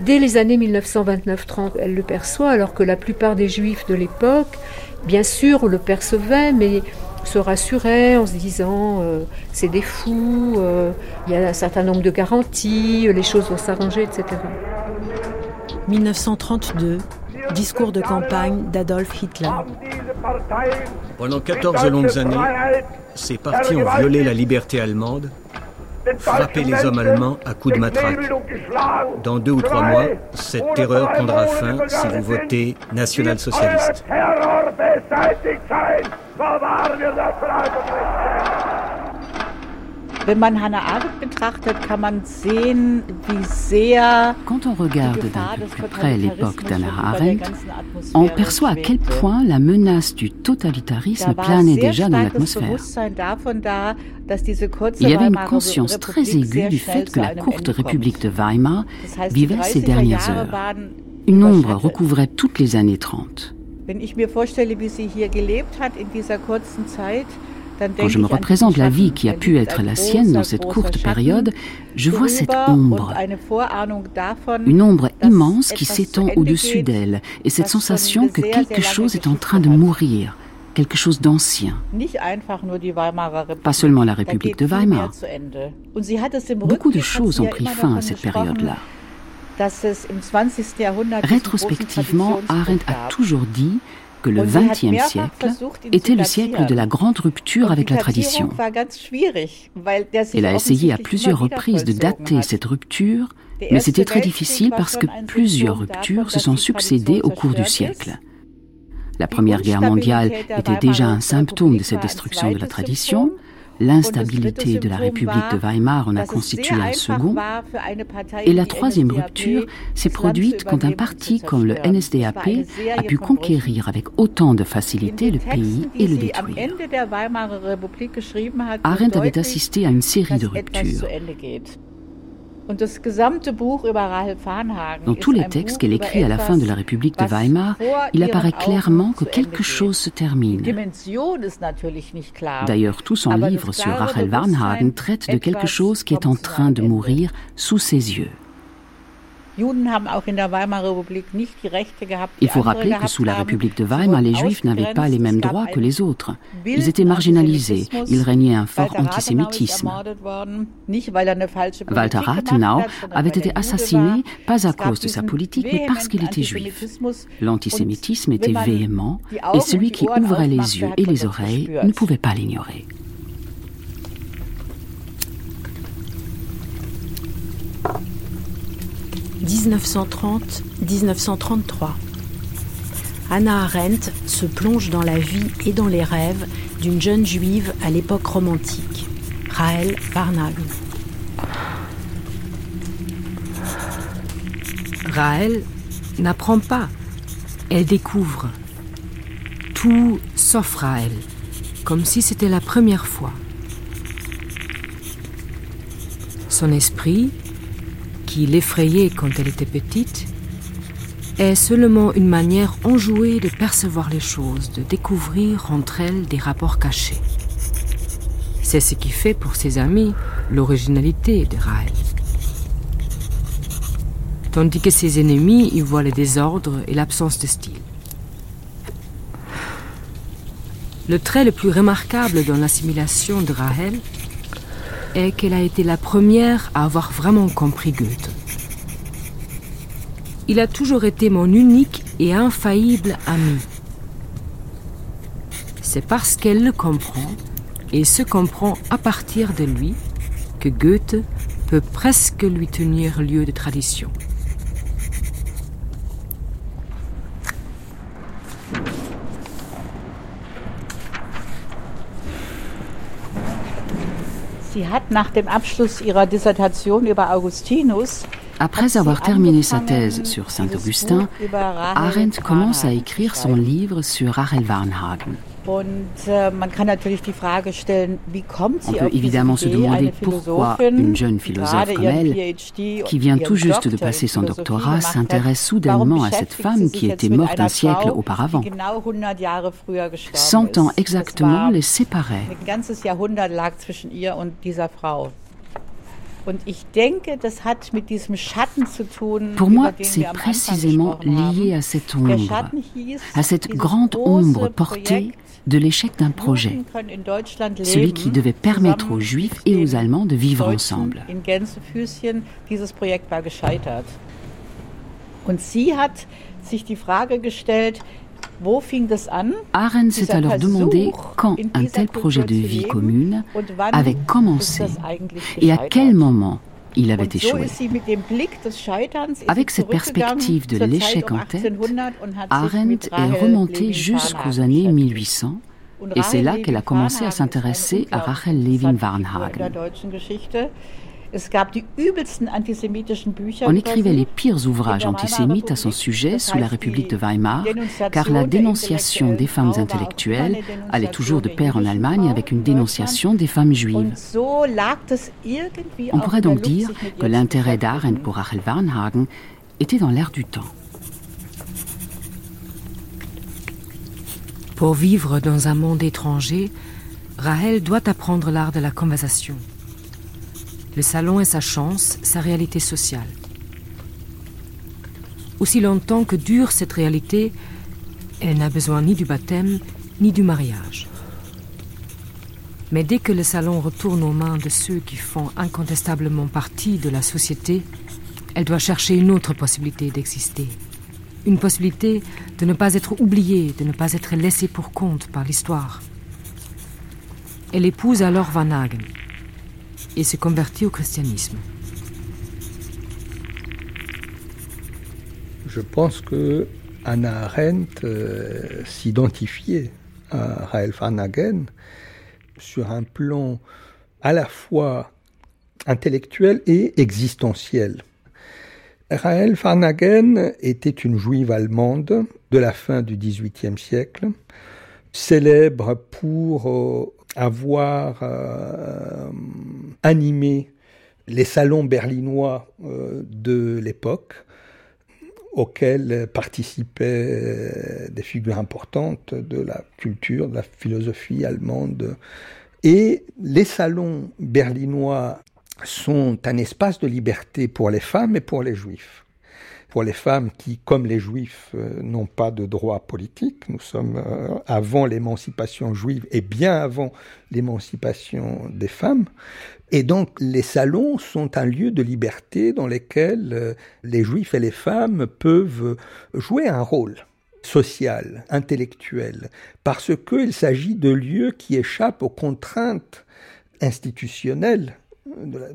dès les années 1929-30, elle le perçoit, alors que la plupart des juifs de l'époque, bien sûr, le percevaient, mais se rassuraient en se disant euh, c'est des fous, euh, il y a un certain nombre de garanties, les choses vont s'arranger, etc. 1932, discours de campagne d'Adolf Hitler. Pendant 14 longues années, ces partis ont violé la liberté allemande, frappé les hommes allemands à coups de matraque. Dans deux ou trois mois, cette terreur prendra fin si vous votez national-socialiste. Quand on regarde d'un peu plus près l'époque d'Anna Arendt, on perçoit à quel point la menace du totalitarisme planait déjà dans l'atmosphère. Il y avait une conscience très aiguë du fait que la courte République de Weimar vivait ses dernières heures. Une ombre recouvrait toutes les années 30. Quand je me représente la vie qui a pu être la sienne dans cette courte période, je vois cette ombre, une ombre immense qui s'étend au-dessus d'elle, et cette sensation que quelque chose est en train de mourir, quelque chose d'ancien. Pas seulement la République de Weimar. Beaucoup de choses ont pris fin à cette période-là. Rétrospectivement, Arendt a toujours dit que le XXe siècle était le siècle de la grande rupture avec la tradition. Elle a essayé à plusieurs reprises de dater cette rupture, mais c'était très difficile parce que plusieurs ruptures se sont succédées au cours du siècle. La Première Guerre mondiale était déjà un symptôme de cette destruction de la tradition, L'instabilité de la République de Weimar en a constitué un second. Et la troisième rupture s'est produite quand un parti comme le NSDAP a pu conquérir avec autant de facilité le pays et le détruire. Arendt avait assisté à une série de ruptures. Dans tous les textes qu'elle écrit à la fin de la République de Weimar, il apparaît clairement que quelque chose se termine. D'ailleurs, tout son livre sur Rachel Varnhagen traite de quelque chose qui est en train de mourir sous ses yeux. Il faut rappeler que sous la République de Weimar, les Juifs n'avaient pas les mêmes droits que les autres. Ils étaient marginalisés. Il régnait un fort antisémitisme. Walter Rathenau avait été assassiné pas à cause de sa politique, mais parce qu'il était juif. L'antisémitisme était véhément et celui qui ouvrait les yeux et les oreilles ne pouvait pas l'ignorer. 1930-1933. Anna Arendt se plonge dans la vie et dans les rêves d'une jeune juive à l'époque romantique, Raël Varnhagen. Raël n'apprend pas, elle découvre. Tout à elle, comme si c'était la première fois. Son esprit, qui l'effrayait quand elle était petite, est seulement une manière enjouée de percevoir les choses, de découvrir entre elles des rapports cachés. C'est ce qui fait pour ses amis l'originalité de Raël. Tandis que ses ennemis y voient le désordre et l'absence de style. Le trait le plus remarquable dans l'assimilation de Rahel qu'elle a été la première à avoir vraiment compris Goethe. Il a toujours été mon unique et infaillible ami. C'est parce qu'elle le comprend et se comprend à partir de lui que Goethe peut presque lui tenir lieu de tradition. Après avoir terminé sa thèse sur Saint-Augustin, Arendt commence à écrire son livre sur Rahel Varnhagen. Äh, On peut évidemment se demander pourquoi une jeune philosophe comme elle, qui vient tout juste de passer son doctorat, s'intéresse soudainement à cette femme qui était morte un siècle auparavant? Cent ans exactement les séparaient. Pour moi, c'est précisément lié à cette ombre, à cette grande ombre portée de l'échec d'un projet, celui qui devait permettre aux Juifs et aux Allemands de vivre ensemble. Arendt s'est alors demandé quand un tel projet de vie commune avait commencé et à quel moment il avait échoué? Avec cette perspective de l'échec en tête, Arendt est remontée jusqu'aux années 1800 et c'est là qu'elle a commencé à s'intéresser à Rachel Levin Varnhagen. On écrivait les pires ouvrages antisémites à son sujet sous la République de Weimar, car la dénonciation des femmes intellectuelles allait toujours de pair en Allemagne avec une dénonciation des femmes juives. On pourrait donc dire que l'intérêt d'Arendt pour Rachel Warnhagen était dans l'air du temps. Pour vivre dans un monde étranger, Rahel doit apprendre l'art de la conversation. Le salon est sa chance, sa réalité sociale. Aussi longtemps que dure cette réalité, elle n'a besoin ni du baptême, ni du mariage. Mais dès que le salon retourne aux mains de ceux qui font incontestablement partie de la société, elle doit chercher une autre possibilité d'exister. Une possibilité de ne pas être oubliée, de ne pas être laissée pour compte par l'histoire. Elle épouse alors Van Hagen, et se convertit au christianisme. Je pense que Anna Arendt euh, s'identifiait à Raël Van sur un plan à la fois intellectuel et existentiel. Raël Van était une juive allemande de la fin du XVIIIe siècle, célèbre pour euh, avoir euh, animé les salons berlinois euh, de l'époque, auxquels participaient des figures importantes de la culture, de la philosophie allemande. Et les salons berlinois sont un espace de liberté pour les femmes et pour les juifs. Pour les femmes qui, comme les juifs, euh, n'ont pas de droit politique. Nous sommes euh, avant l'émancipation juive et bien avant l'émancipation des femmes. Et donc les salons sont un lieu de liberté dans lequel euh, les juifs et les femmes peuvent jouer un rôle social, intellectuel, parce qu'il s'agit de lieux qui échappent aux contraintes institutionnelles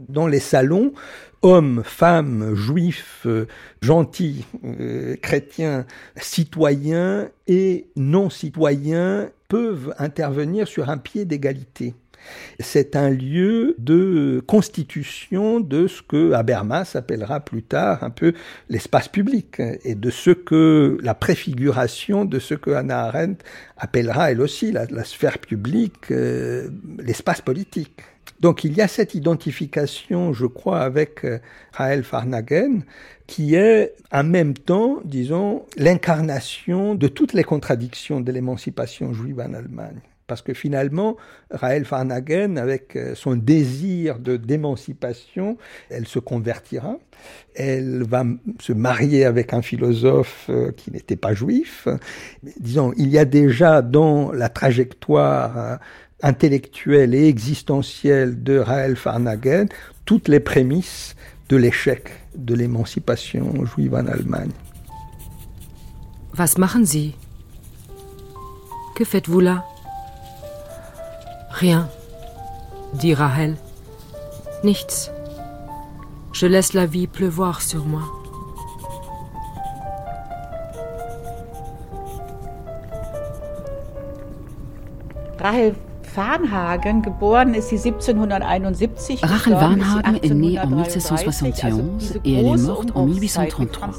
dans les salons, hommes, femmes, juifs, euh, gentils, euh, chrétiens, citoyens et non-citoyens peuvent intervenir sur un pied d'égalité. C'est un lieu de constitution de ce que Habermas appellera plus tard un peu l'espace public et de ce que la préfiguration de ce que Hannah Arendt appellera elle aussi la, sphère publique, euh, l'espace politique. Donc il y a cette identification, je crois, avec euh, Raël Farnagen, qui est en même temps, disons, l'incarnation de toutes les contradictions de l'émancipation juive en Allemagne. Parce que finalement, Raël Farnagen, avec euh, son désir de d'émancipation, elle se convertira. Elle va se marier avec un philosophe euh, qui n'était pas juif. Disons, il y a déjà dans la trajectoire intellectuelle et existentielle de Raël Farnagen toutes les prémices de l'échec de l'émancipation juive en Allemagne. Was machen? Que faites-vous là? Rien, dit Rahel. Nichts. Je laisse la vie pleuvoir sur moi. Rahel Varnhagen, geboren ist sie 1771. Rachel Varnhagen est née en 1771 et elle est morte en 1833.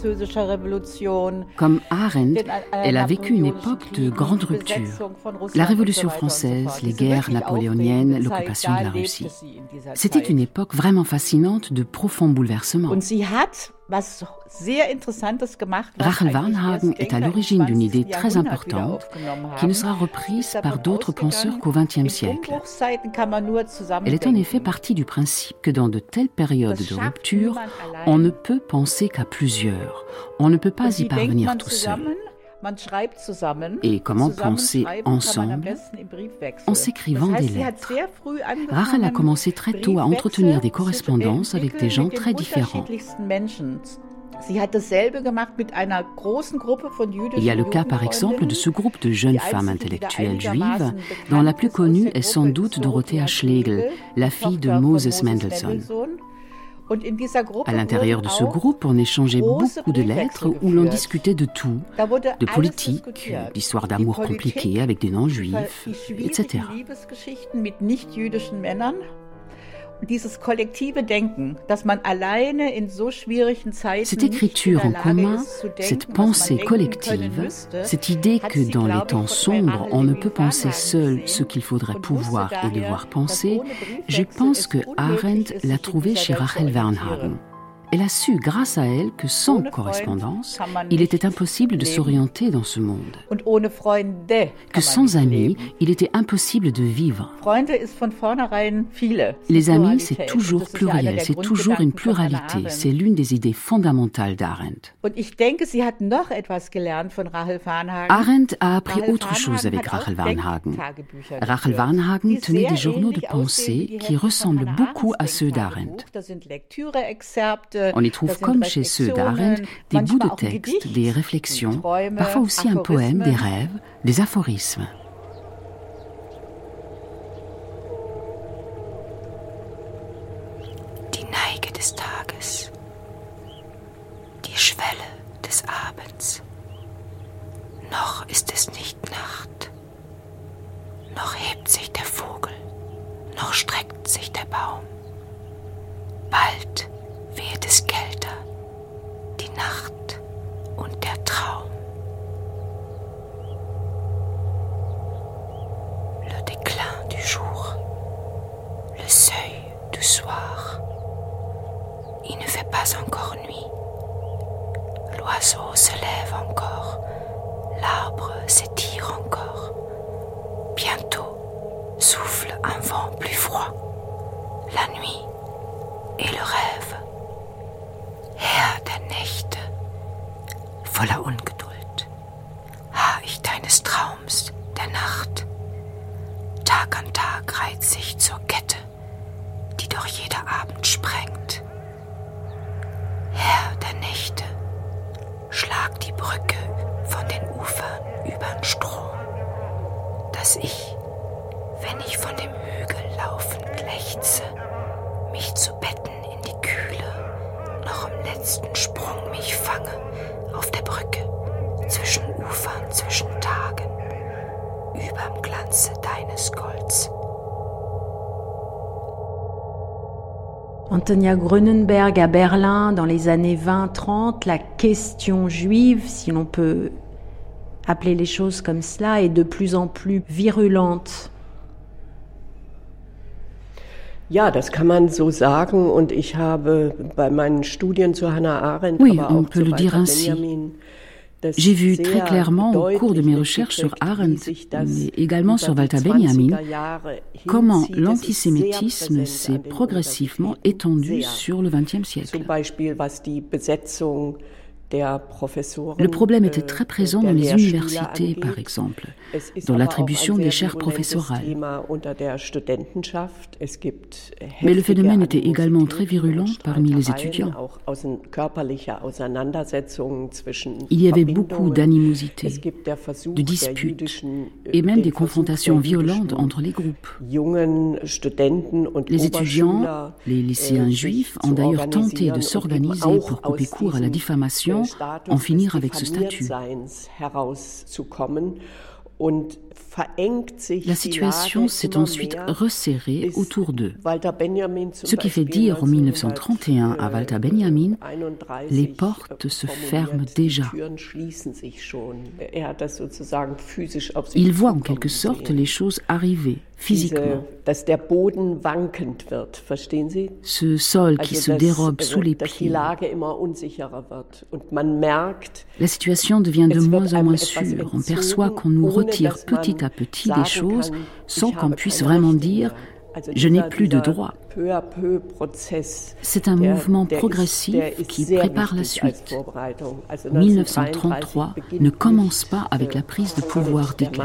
Comme Arendt, elle a vécu une époque de grande rupture. La Révolution française, les guerres napoléoniennes, l'occupation de la Russie. C'était une époque vraiment fascinante de profonds bouleversements. Rachel Varnhagen est à l'origine d'une idée très importante qui ne sera reprise par d'autres penseurs qu'au XXe siècle. Elle est en effet partie du principe que dans de telles périodes de rupture, on ne peut penser qu'à plusieurs. On ne peut pas y parvenir tout seul. Et comment penser ensemble en s'écrivant des lettres. Rachel a commencé très tôt à entretenir des correspondances avec des gens très différents. Il y a le cas par exemple de ce groupe de jeunes femmes intellectuelles juives, dont la plus connue est sans doute Dorothea Schlegel, la fille de Moses Mendelssohn. À l'intérieur de ce groupe, on échangeait beaucoup de lettres où l'on discutait de tout, de politique, d'histoires d'amour compliquées avec des non-juifs, etc. Cette écriture en commun, cette pensée collective, cette idée que dans les temps sombres, on ne peut penser seul ce qu'il faudrait pouvoir et devoir penser, je pense que Arendt l'a trouvé chez Rachel Wernhagen. Elle a su, grâce à elle, que sans correspondance, il était impossible de s'orienter dans ce monde. Que sans amis, il était impossible de vivre. Les amis, c'est toujours pluriel, c'est toujours une pluralité. C'est l'une des idées fondamentales d'Arendt. Arendt a appris autre chose avec Rachel Warnhagen. Rachel Warnhagen tenait des journaux de pensée qui ressemblent beaucoup à ceux d'Arendt. On y trouve comme chez ceux d'Arendt des bouts de texte, des réflexions, parfois aussi un poème, des rêves, des aphorismes. Die Neige des Tages, die Schwelle des Abends. Noch ist es nicht Nacht, noch hebt sich der Vogel, noch streckt sich der Baum. Bald Nacht und der. Le déclin du jour, le seuil du soir. Il ne fait pas encore nuit. L'oiseau se lève encore, l'arbre s'étire encore. Bientôt souffle un vent plus froid. La nuit et le rêve Herr der Nächte, voller Ungeduld. Harr ich deines Traums, der Nacht. Tag an Tag reiz ich zur Kette, die doch jeder Abend sprengt. Herr der Nächte, schlag die Brücke von den Ufern übern Strom, dass ich, wenn ich von dem Hügel laufend lechze, mich zu betten in die Kühle, noch im letzten Sprung mich fange auf der Brücke, zwischen Ufern, zwischen Tagen, überm Glanze deines Golds. Antonia Grunenberg à Berlin dans les années 20-30, la question juive, si l'on peut appeler les choses comme cela, est de plus en plus virulente. Ja, das kann man so sagen. Und ich habe bei meinen Studien zu Hannah Arendt, oui, aber on peut le dire ainsi. J'ai vu très clairement au cours de mes recherches sur Arendt, mais également sur Walter Benjamin, comment l'antisémitisme s'est progressivement étendu sur le XXe siècle. Le problème était très présent dans les universités, par exemple, dans l'attribution des chaires professorales. Mais le phénomène était également très virulent parmi les étudiants. Il y avait beaucoup d'animosité, de disputes et même des confrontations violentes entre les groupes. Les étudiants, les lycéens juifs ont d'ailleurs tenté de s'organiser pour couper court à la diffamation en finir avec ce statut. La situation s'est ensuite resserrée autour d'eux, ce qui fait dire en 1931 à Walter Benjamin, les portes se ferment déjà. Il voit en quelque sorte les choses arriver physiquement. Ce sol qui se dérobe sous les pieds. La situation devient de moins en moins sûre. On perçoit qu'on nous retire petit à petit des choses sans qu'on puisse vraiment dire je n'ai plus de droit. C'est un mouvement progressif qui prépare la suite. 1933 ne commence pas avec la prise de pouvoir d'Hitler.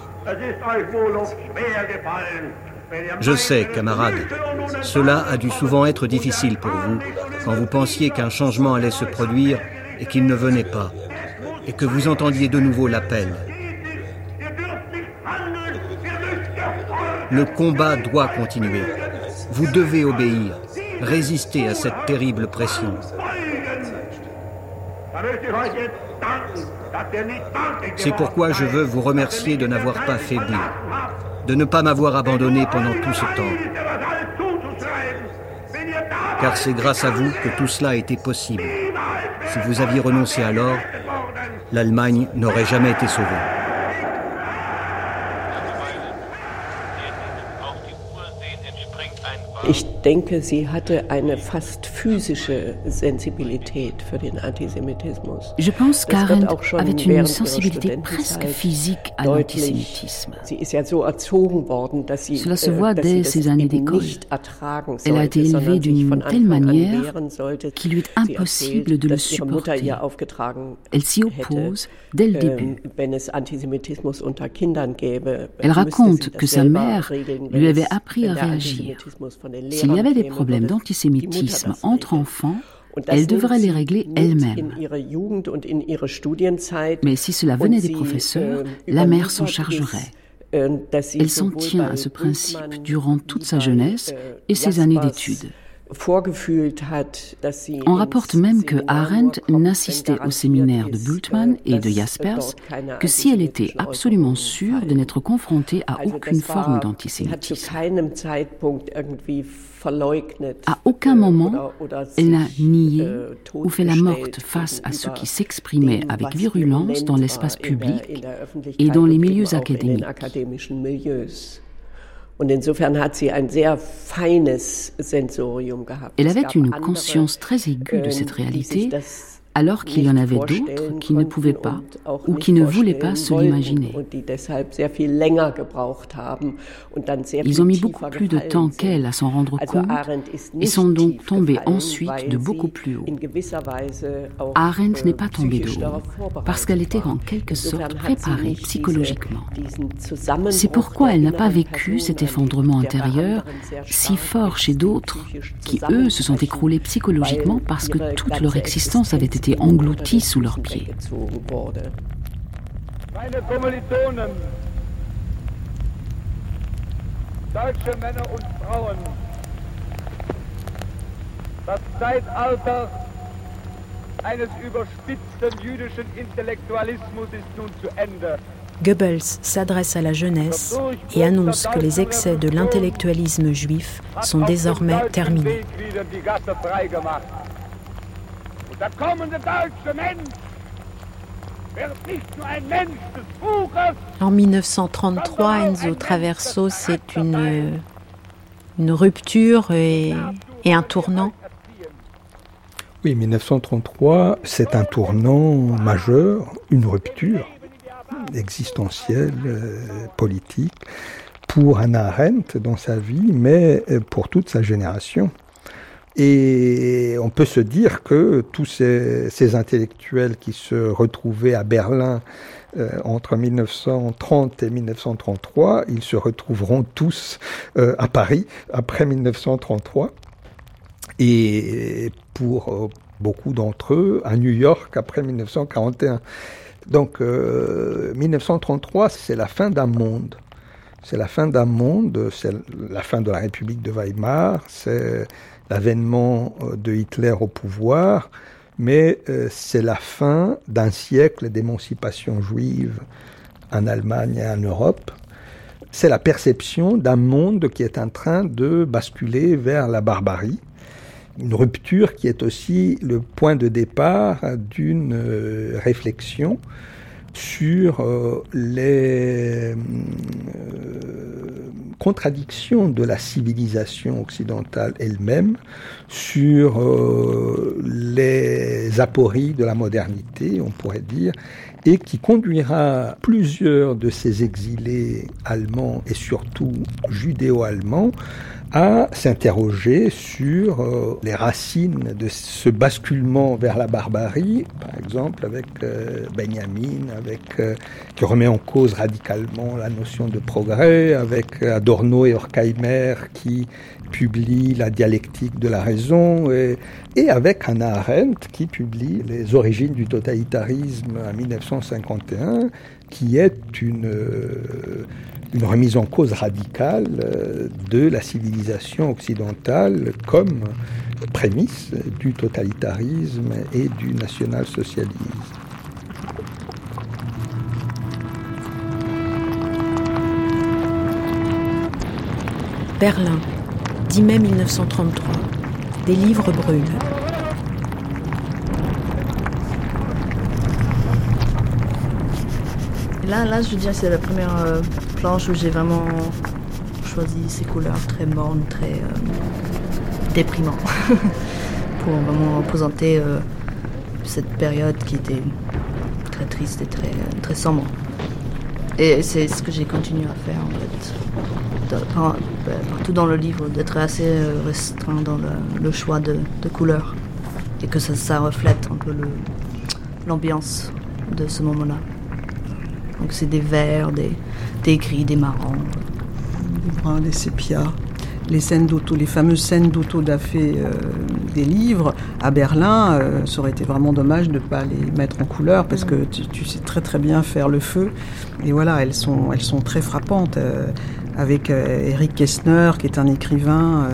Je sais, camarades, cela a dû souvent être difficile pour vous quand vous pensiez qu'un changement allait se produire et qu'il ne venait pas, et que vous entendiez de nouveau l'appel. Le combat doit continuer. Vous devez obéir résister à cette terrible pression. C'est pourquoi je veux vous remercier de n'avoir pas faibli, de ne pas m'avoir abandonné pendant tout ce temps. Car c'est grâce à vous que tout cela a été possible. Si vous aviez renoncé alors, l'Allemagne n'aurait jamais été sauvée. Ich denke, sie hatte eine fast physische Sensibilität für den Antisemitismus. Je pense qu'Arendt avait une sensibilité presque physique à l'antisémitisme. Sie ist ja so erzogen worden, dass sie, Cela se voit dès ses années d'école. Elle a été élevée d'une telle manière qu'il lui est impossible de le supporter. Elle s'y oppose dès le début. Elle raconte que sa mère lui avait appris à réagir. S'il y avait des problèmes d'antisémitisme entre enfants, elle devrait les régler elle-même. Mais si cela venait des professeurs, la mère s'en chargerait. Elle s'en tient à ce principe durant toute sa jeunesse et ses années d'études. On rapporte même que Arendt n'insistait au séminaire de Bultmann et de Jaspers que si elle était absolument sûre de n'être confrontée à aucune forme d'antisémitisme. À aucun moment, elle n'a nié ou fait la morte face à ce qui s'exprimait avec virulence dans l'espace public et dans les milieux académiques. Elle avait une conscience très aiguë de cette réalité alors qu'il y en avait d'autres qui ne pouvaient pas ou qui ne voulaient pas se l'imaginer. Ils ont mis beaucoup plus de temps qu'elle à s'en rendre compte et sont donc tombés ensuite de beaucoup plus haut. Arendt n'est pas tombée de haut parce qu'elle était en quelque sorte préparée psychologiquement. C'est pourquoi elle n'a pas vécu cet effondrement intérieur si fort chez d'autres qui, eux, se sont écroulés psychologiquement parce que toute leur existence avait été engloutis sous leurs pieds. Goebbels s'adresse à la jeunesse et annonce que les excès de l'intellectualisme juif sont désormais terminés. En 1933, Enzo Traverso, c'est une, une rupture et, et un tournant. Oui, 1933, c'est un tournant majeur, une rupture existentielle, euh, politique, pour Anna Arendt dans sa vie, mais euh, pour toute sa génération. Et on peut se dire que tous ces, intellectuels qui se retrouvaient à Berlin euh, entre 1930 et 1933, ils se retrouveront tous euh, à Paris après 1933. Et pour euh, beaucoup d'entre eux, à New York après 1941. Donc 1933, c'est la fin d'un monde. C'est la fin d'un monde, c'est la fin de la République de Weimar, c'est l'avènement euh, de Hitler au pouvoir, mais euh, c'est la fin d'un siècle d'émancipation juive en Allemagne et en Europe. C'est la perception d'un monde qui est en train de basculer vers la barbarie. Une rupture qui est aussi le point de départ d'une euh, réflexion sur les contradiction de la civilisation occidentale elle-même sur euh, les apories de la modernité, on pourrait dire, et qui conduira plusieurs de ces exilés allemands et surtout judéo-allemands à s'interroger sur euh, les racines de ce basculement vers la barbarie, par exemple avec euh, Benjamin, avec, euh, qui remet en cause radicalement la notion de progrès, avec Adorno et Horkheimer qui publient la dialectique de la raison, et, et avec Hannah Arendt qui publie les origines du totalitarisme en 1951, qui est une une remise en cause radicale euh, de la civilisation occidentale comme prémisse du totalitarisme et du national-socialisme. Berlin, 10 mai 1933. Des livres brûlent. Là, je veux dire, c'est la première euh, planche où j'ai vraiment choisi ces couleurs très mornes, très euh, déprimantes, pour vraiment représenter euh, cette période qui était très triste et très, très sombre. Et c'est ce que j'ai continué à faire en fait, bah, partout dans le livre, d'être assez restreint dans le, choix de, couleurs et que ça reflète un peu l'ambiance de ce moment-là. Donc c'est des verts, des, gris, des marrons. Des bruns, des sépias. Les scènes d'auto, les fameuses scènes d'auto d'affaires euh, des livres à Berlin, euh, ça aurait été vraiment dommage de ne pas les mettre en couleur parce que tu, sais très très bien faire le feu. Et voilà, elles sont, elles sont très frappantes. Euh, avec Eric Kessner, qui est un écrivain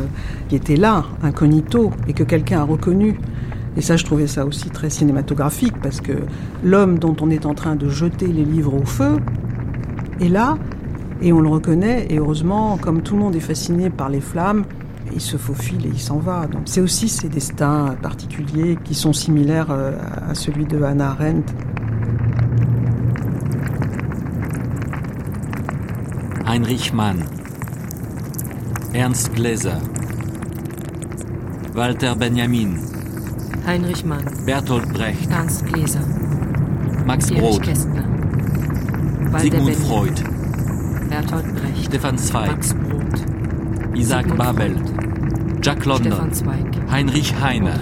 qui était là, incognito, et que quelqu'un a reconnu. Et ça, je trouvais ça aussi très cinématographique, parce que l'homme dont on est en train de jeter les livres au feu est là, et on le reconnaît, et heureusement, comme tout le monde est fasciné par les flammes, il se faufile et il s'en va. Donc c'est aussi ces destins particuliers qui sont similaires euh, à celui de Hannah Arendt. Heinrich Mann, Ernst Gläser, Walter Benjamin, Heinrich Mann, Bertolt Brecht, Ernst Gläser, Max Brod, Sigmund Freud, Bertolt Brecht, Stefan Zweig, Max Brod, Isaac Sigmund Babel, Jack London, Heinrich Heine,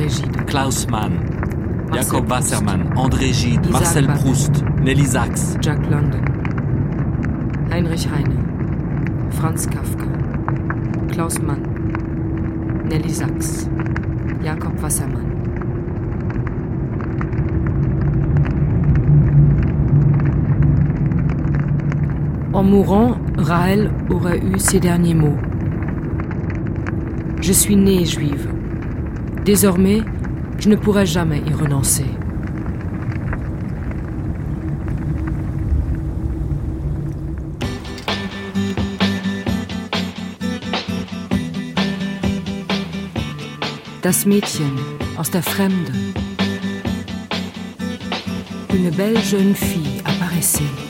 Klaus Mann, Marcel Jakob Proust, Wassermann, André Gide, Isaac Marcel Babel, Proust, Nelly Sachs, Jack London, Heinrich Heine, Franz Kafka, Klaus Mann, Nelly Sachs, Jakob Wassermann. En mourant, Raël aurait eu ces derniers mots. Je suis née juive. Désormais, je ne pourrai jamais y renoncer. Das Mädchen aus der Fremde. Une belle jeune fille apparaissait.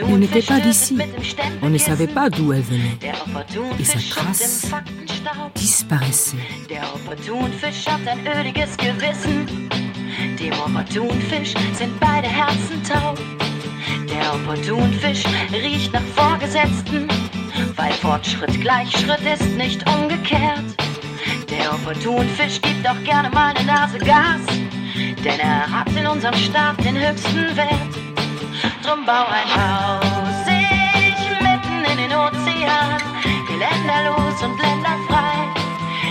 Elle n'était pas d'ici. On ne savait pas d'où elle venait. Et sa trace disparaissait. Dem Opportunfisch sind beide Herzen taub. Der Opportunfisch riecht nach Vorgesetzten, weil Fortschritt gleich Schritt ist, nicht umgekehrt. Der Opportunfisch gibt auch gerne mal eine Nase Gas, denn er hat in unserem Staat den höchsten Wert. Drum bau ein Haus, ich mitten in den Ozean, die Länder los und Länder frei.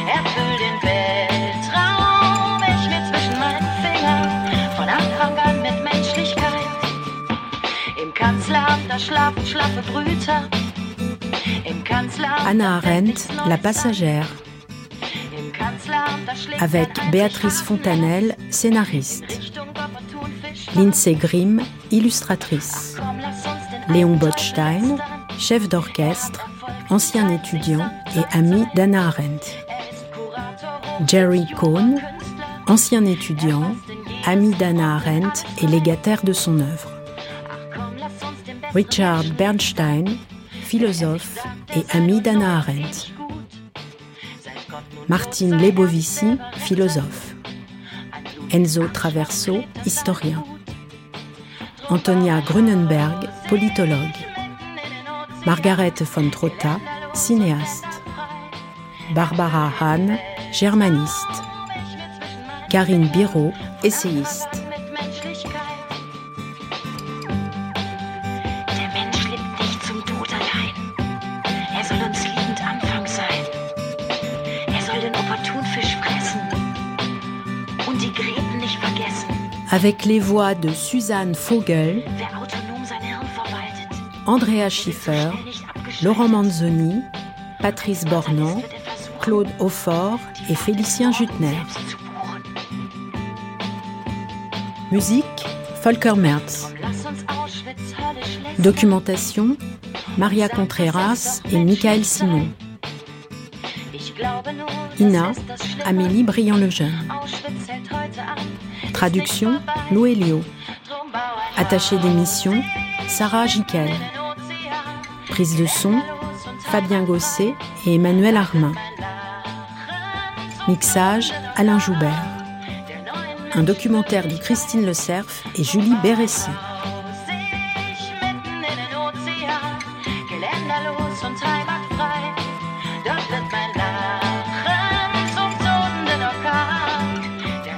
Erfüll den Weltraum, ich will zwischen meinen Fingern, von Anfang an mit Menschlichkeit. Im Kanzleramt, da schlafen schlaffe Brüter. Im Kanzleramt, Anna Arendt, La Passagère, avec Béatrice Fontanelle, scénariste. Lindsay Grimm, illustratrice. Léon Botstein, chef d'orchestre, ancien étudiant et ami d'Anna Arendt. Jerry Cohn, ancien étudiant, ami d'Anna Arendt et légataire de son œuvre. Richard Bernstein, philosophe et ami d'Anna Arendt. Martine Lebovici, philosophe. Enzo Traverso, historien. Antonia Grunenberg, politologue. Margaret von Trotta, cinéaste. Barbara Hahn, germaniste. Karine Biro, essayiste. Avec les voix de Suzanne Vogel, Andrea Schiffer, Laurent Manzoni, Patrice Bornand, Claude Aufort et Félicien Jutner. Musique Volker Merz. Documentation Maria Contreras et Michael Simon. Ina Amélie Briand-Lejeune. Traduction Lou Elio. Attaché d'émission Sarah Jiquel. Prise de son Fabien Gosset et Emmanuel Armin. Mixage Alain Joubert. Un documentaire de Christine Le Cerf et Julie Béressi.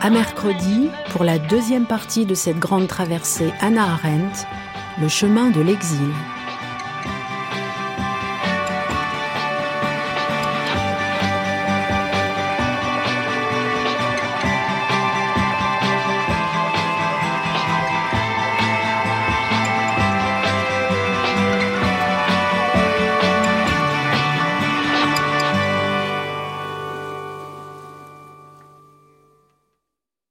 À mercredi pour la deuxième partie de cette grande traversée Anna Arendt, le chemin de l'exil.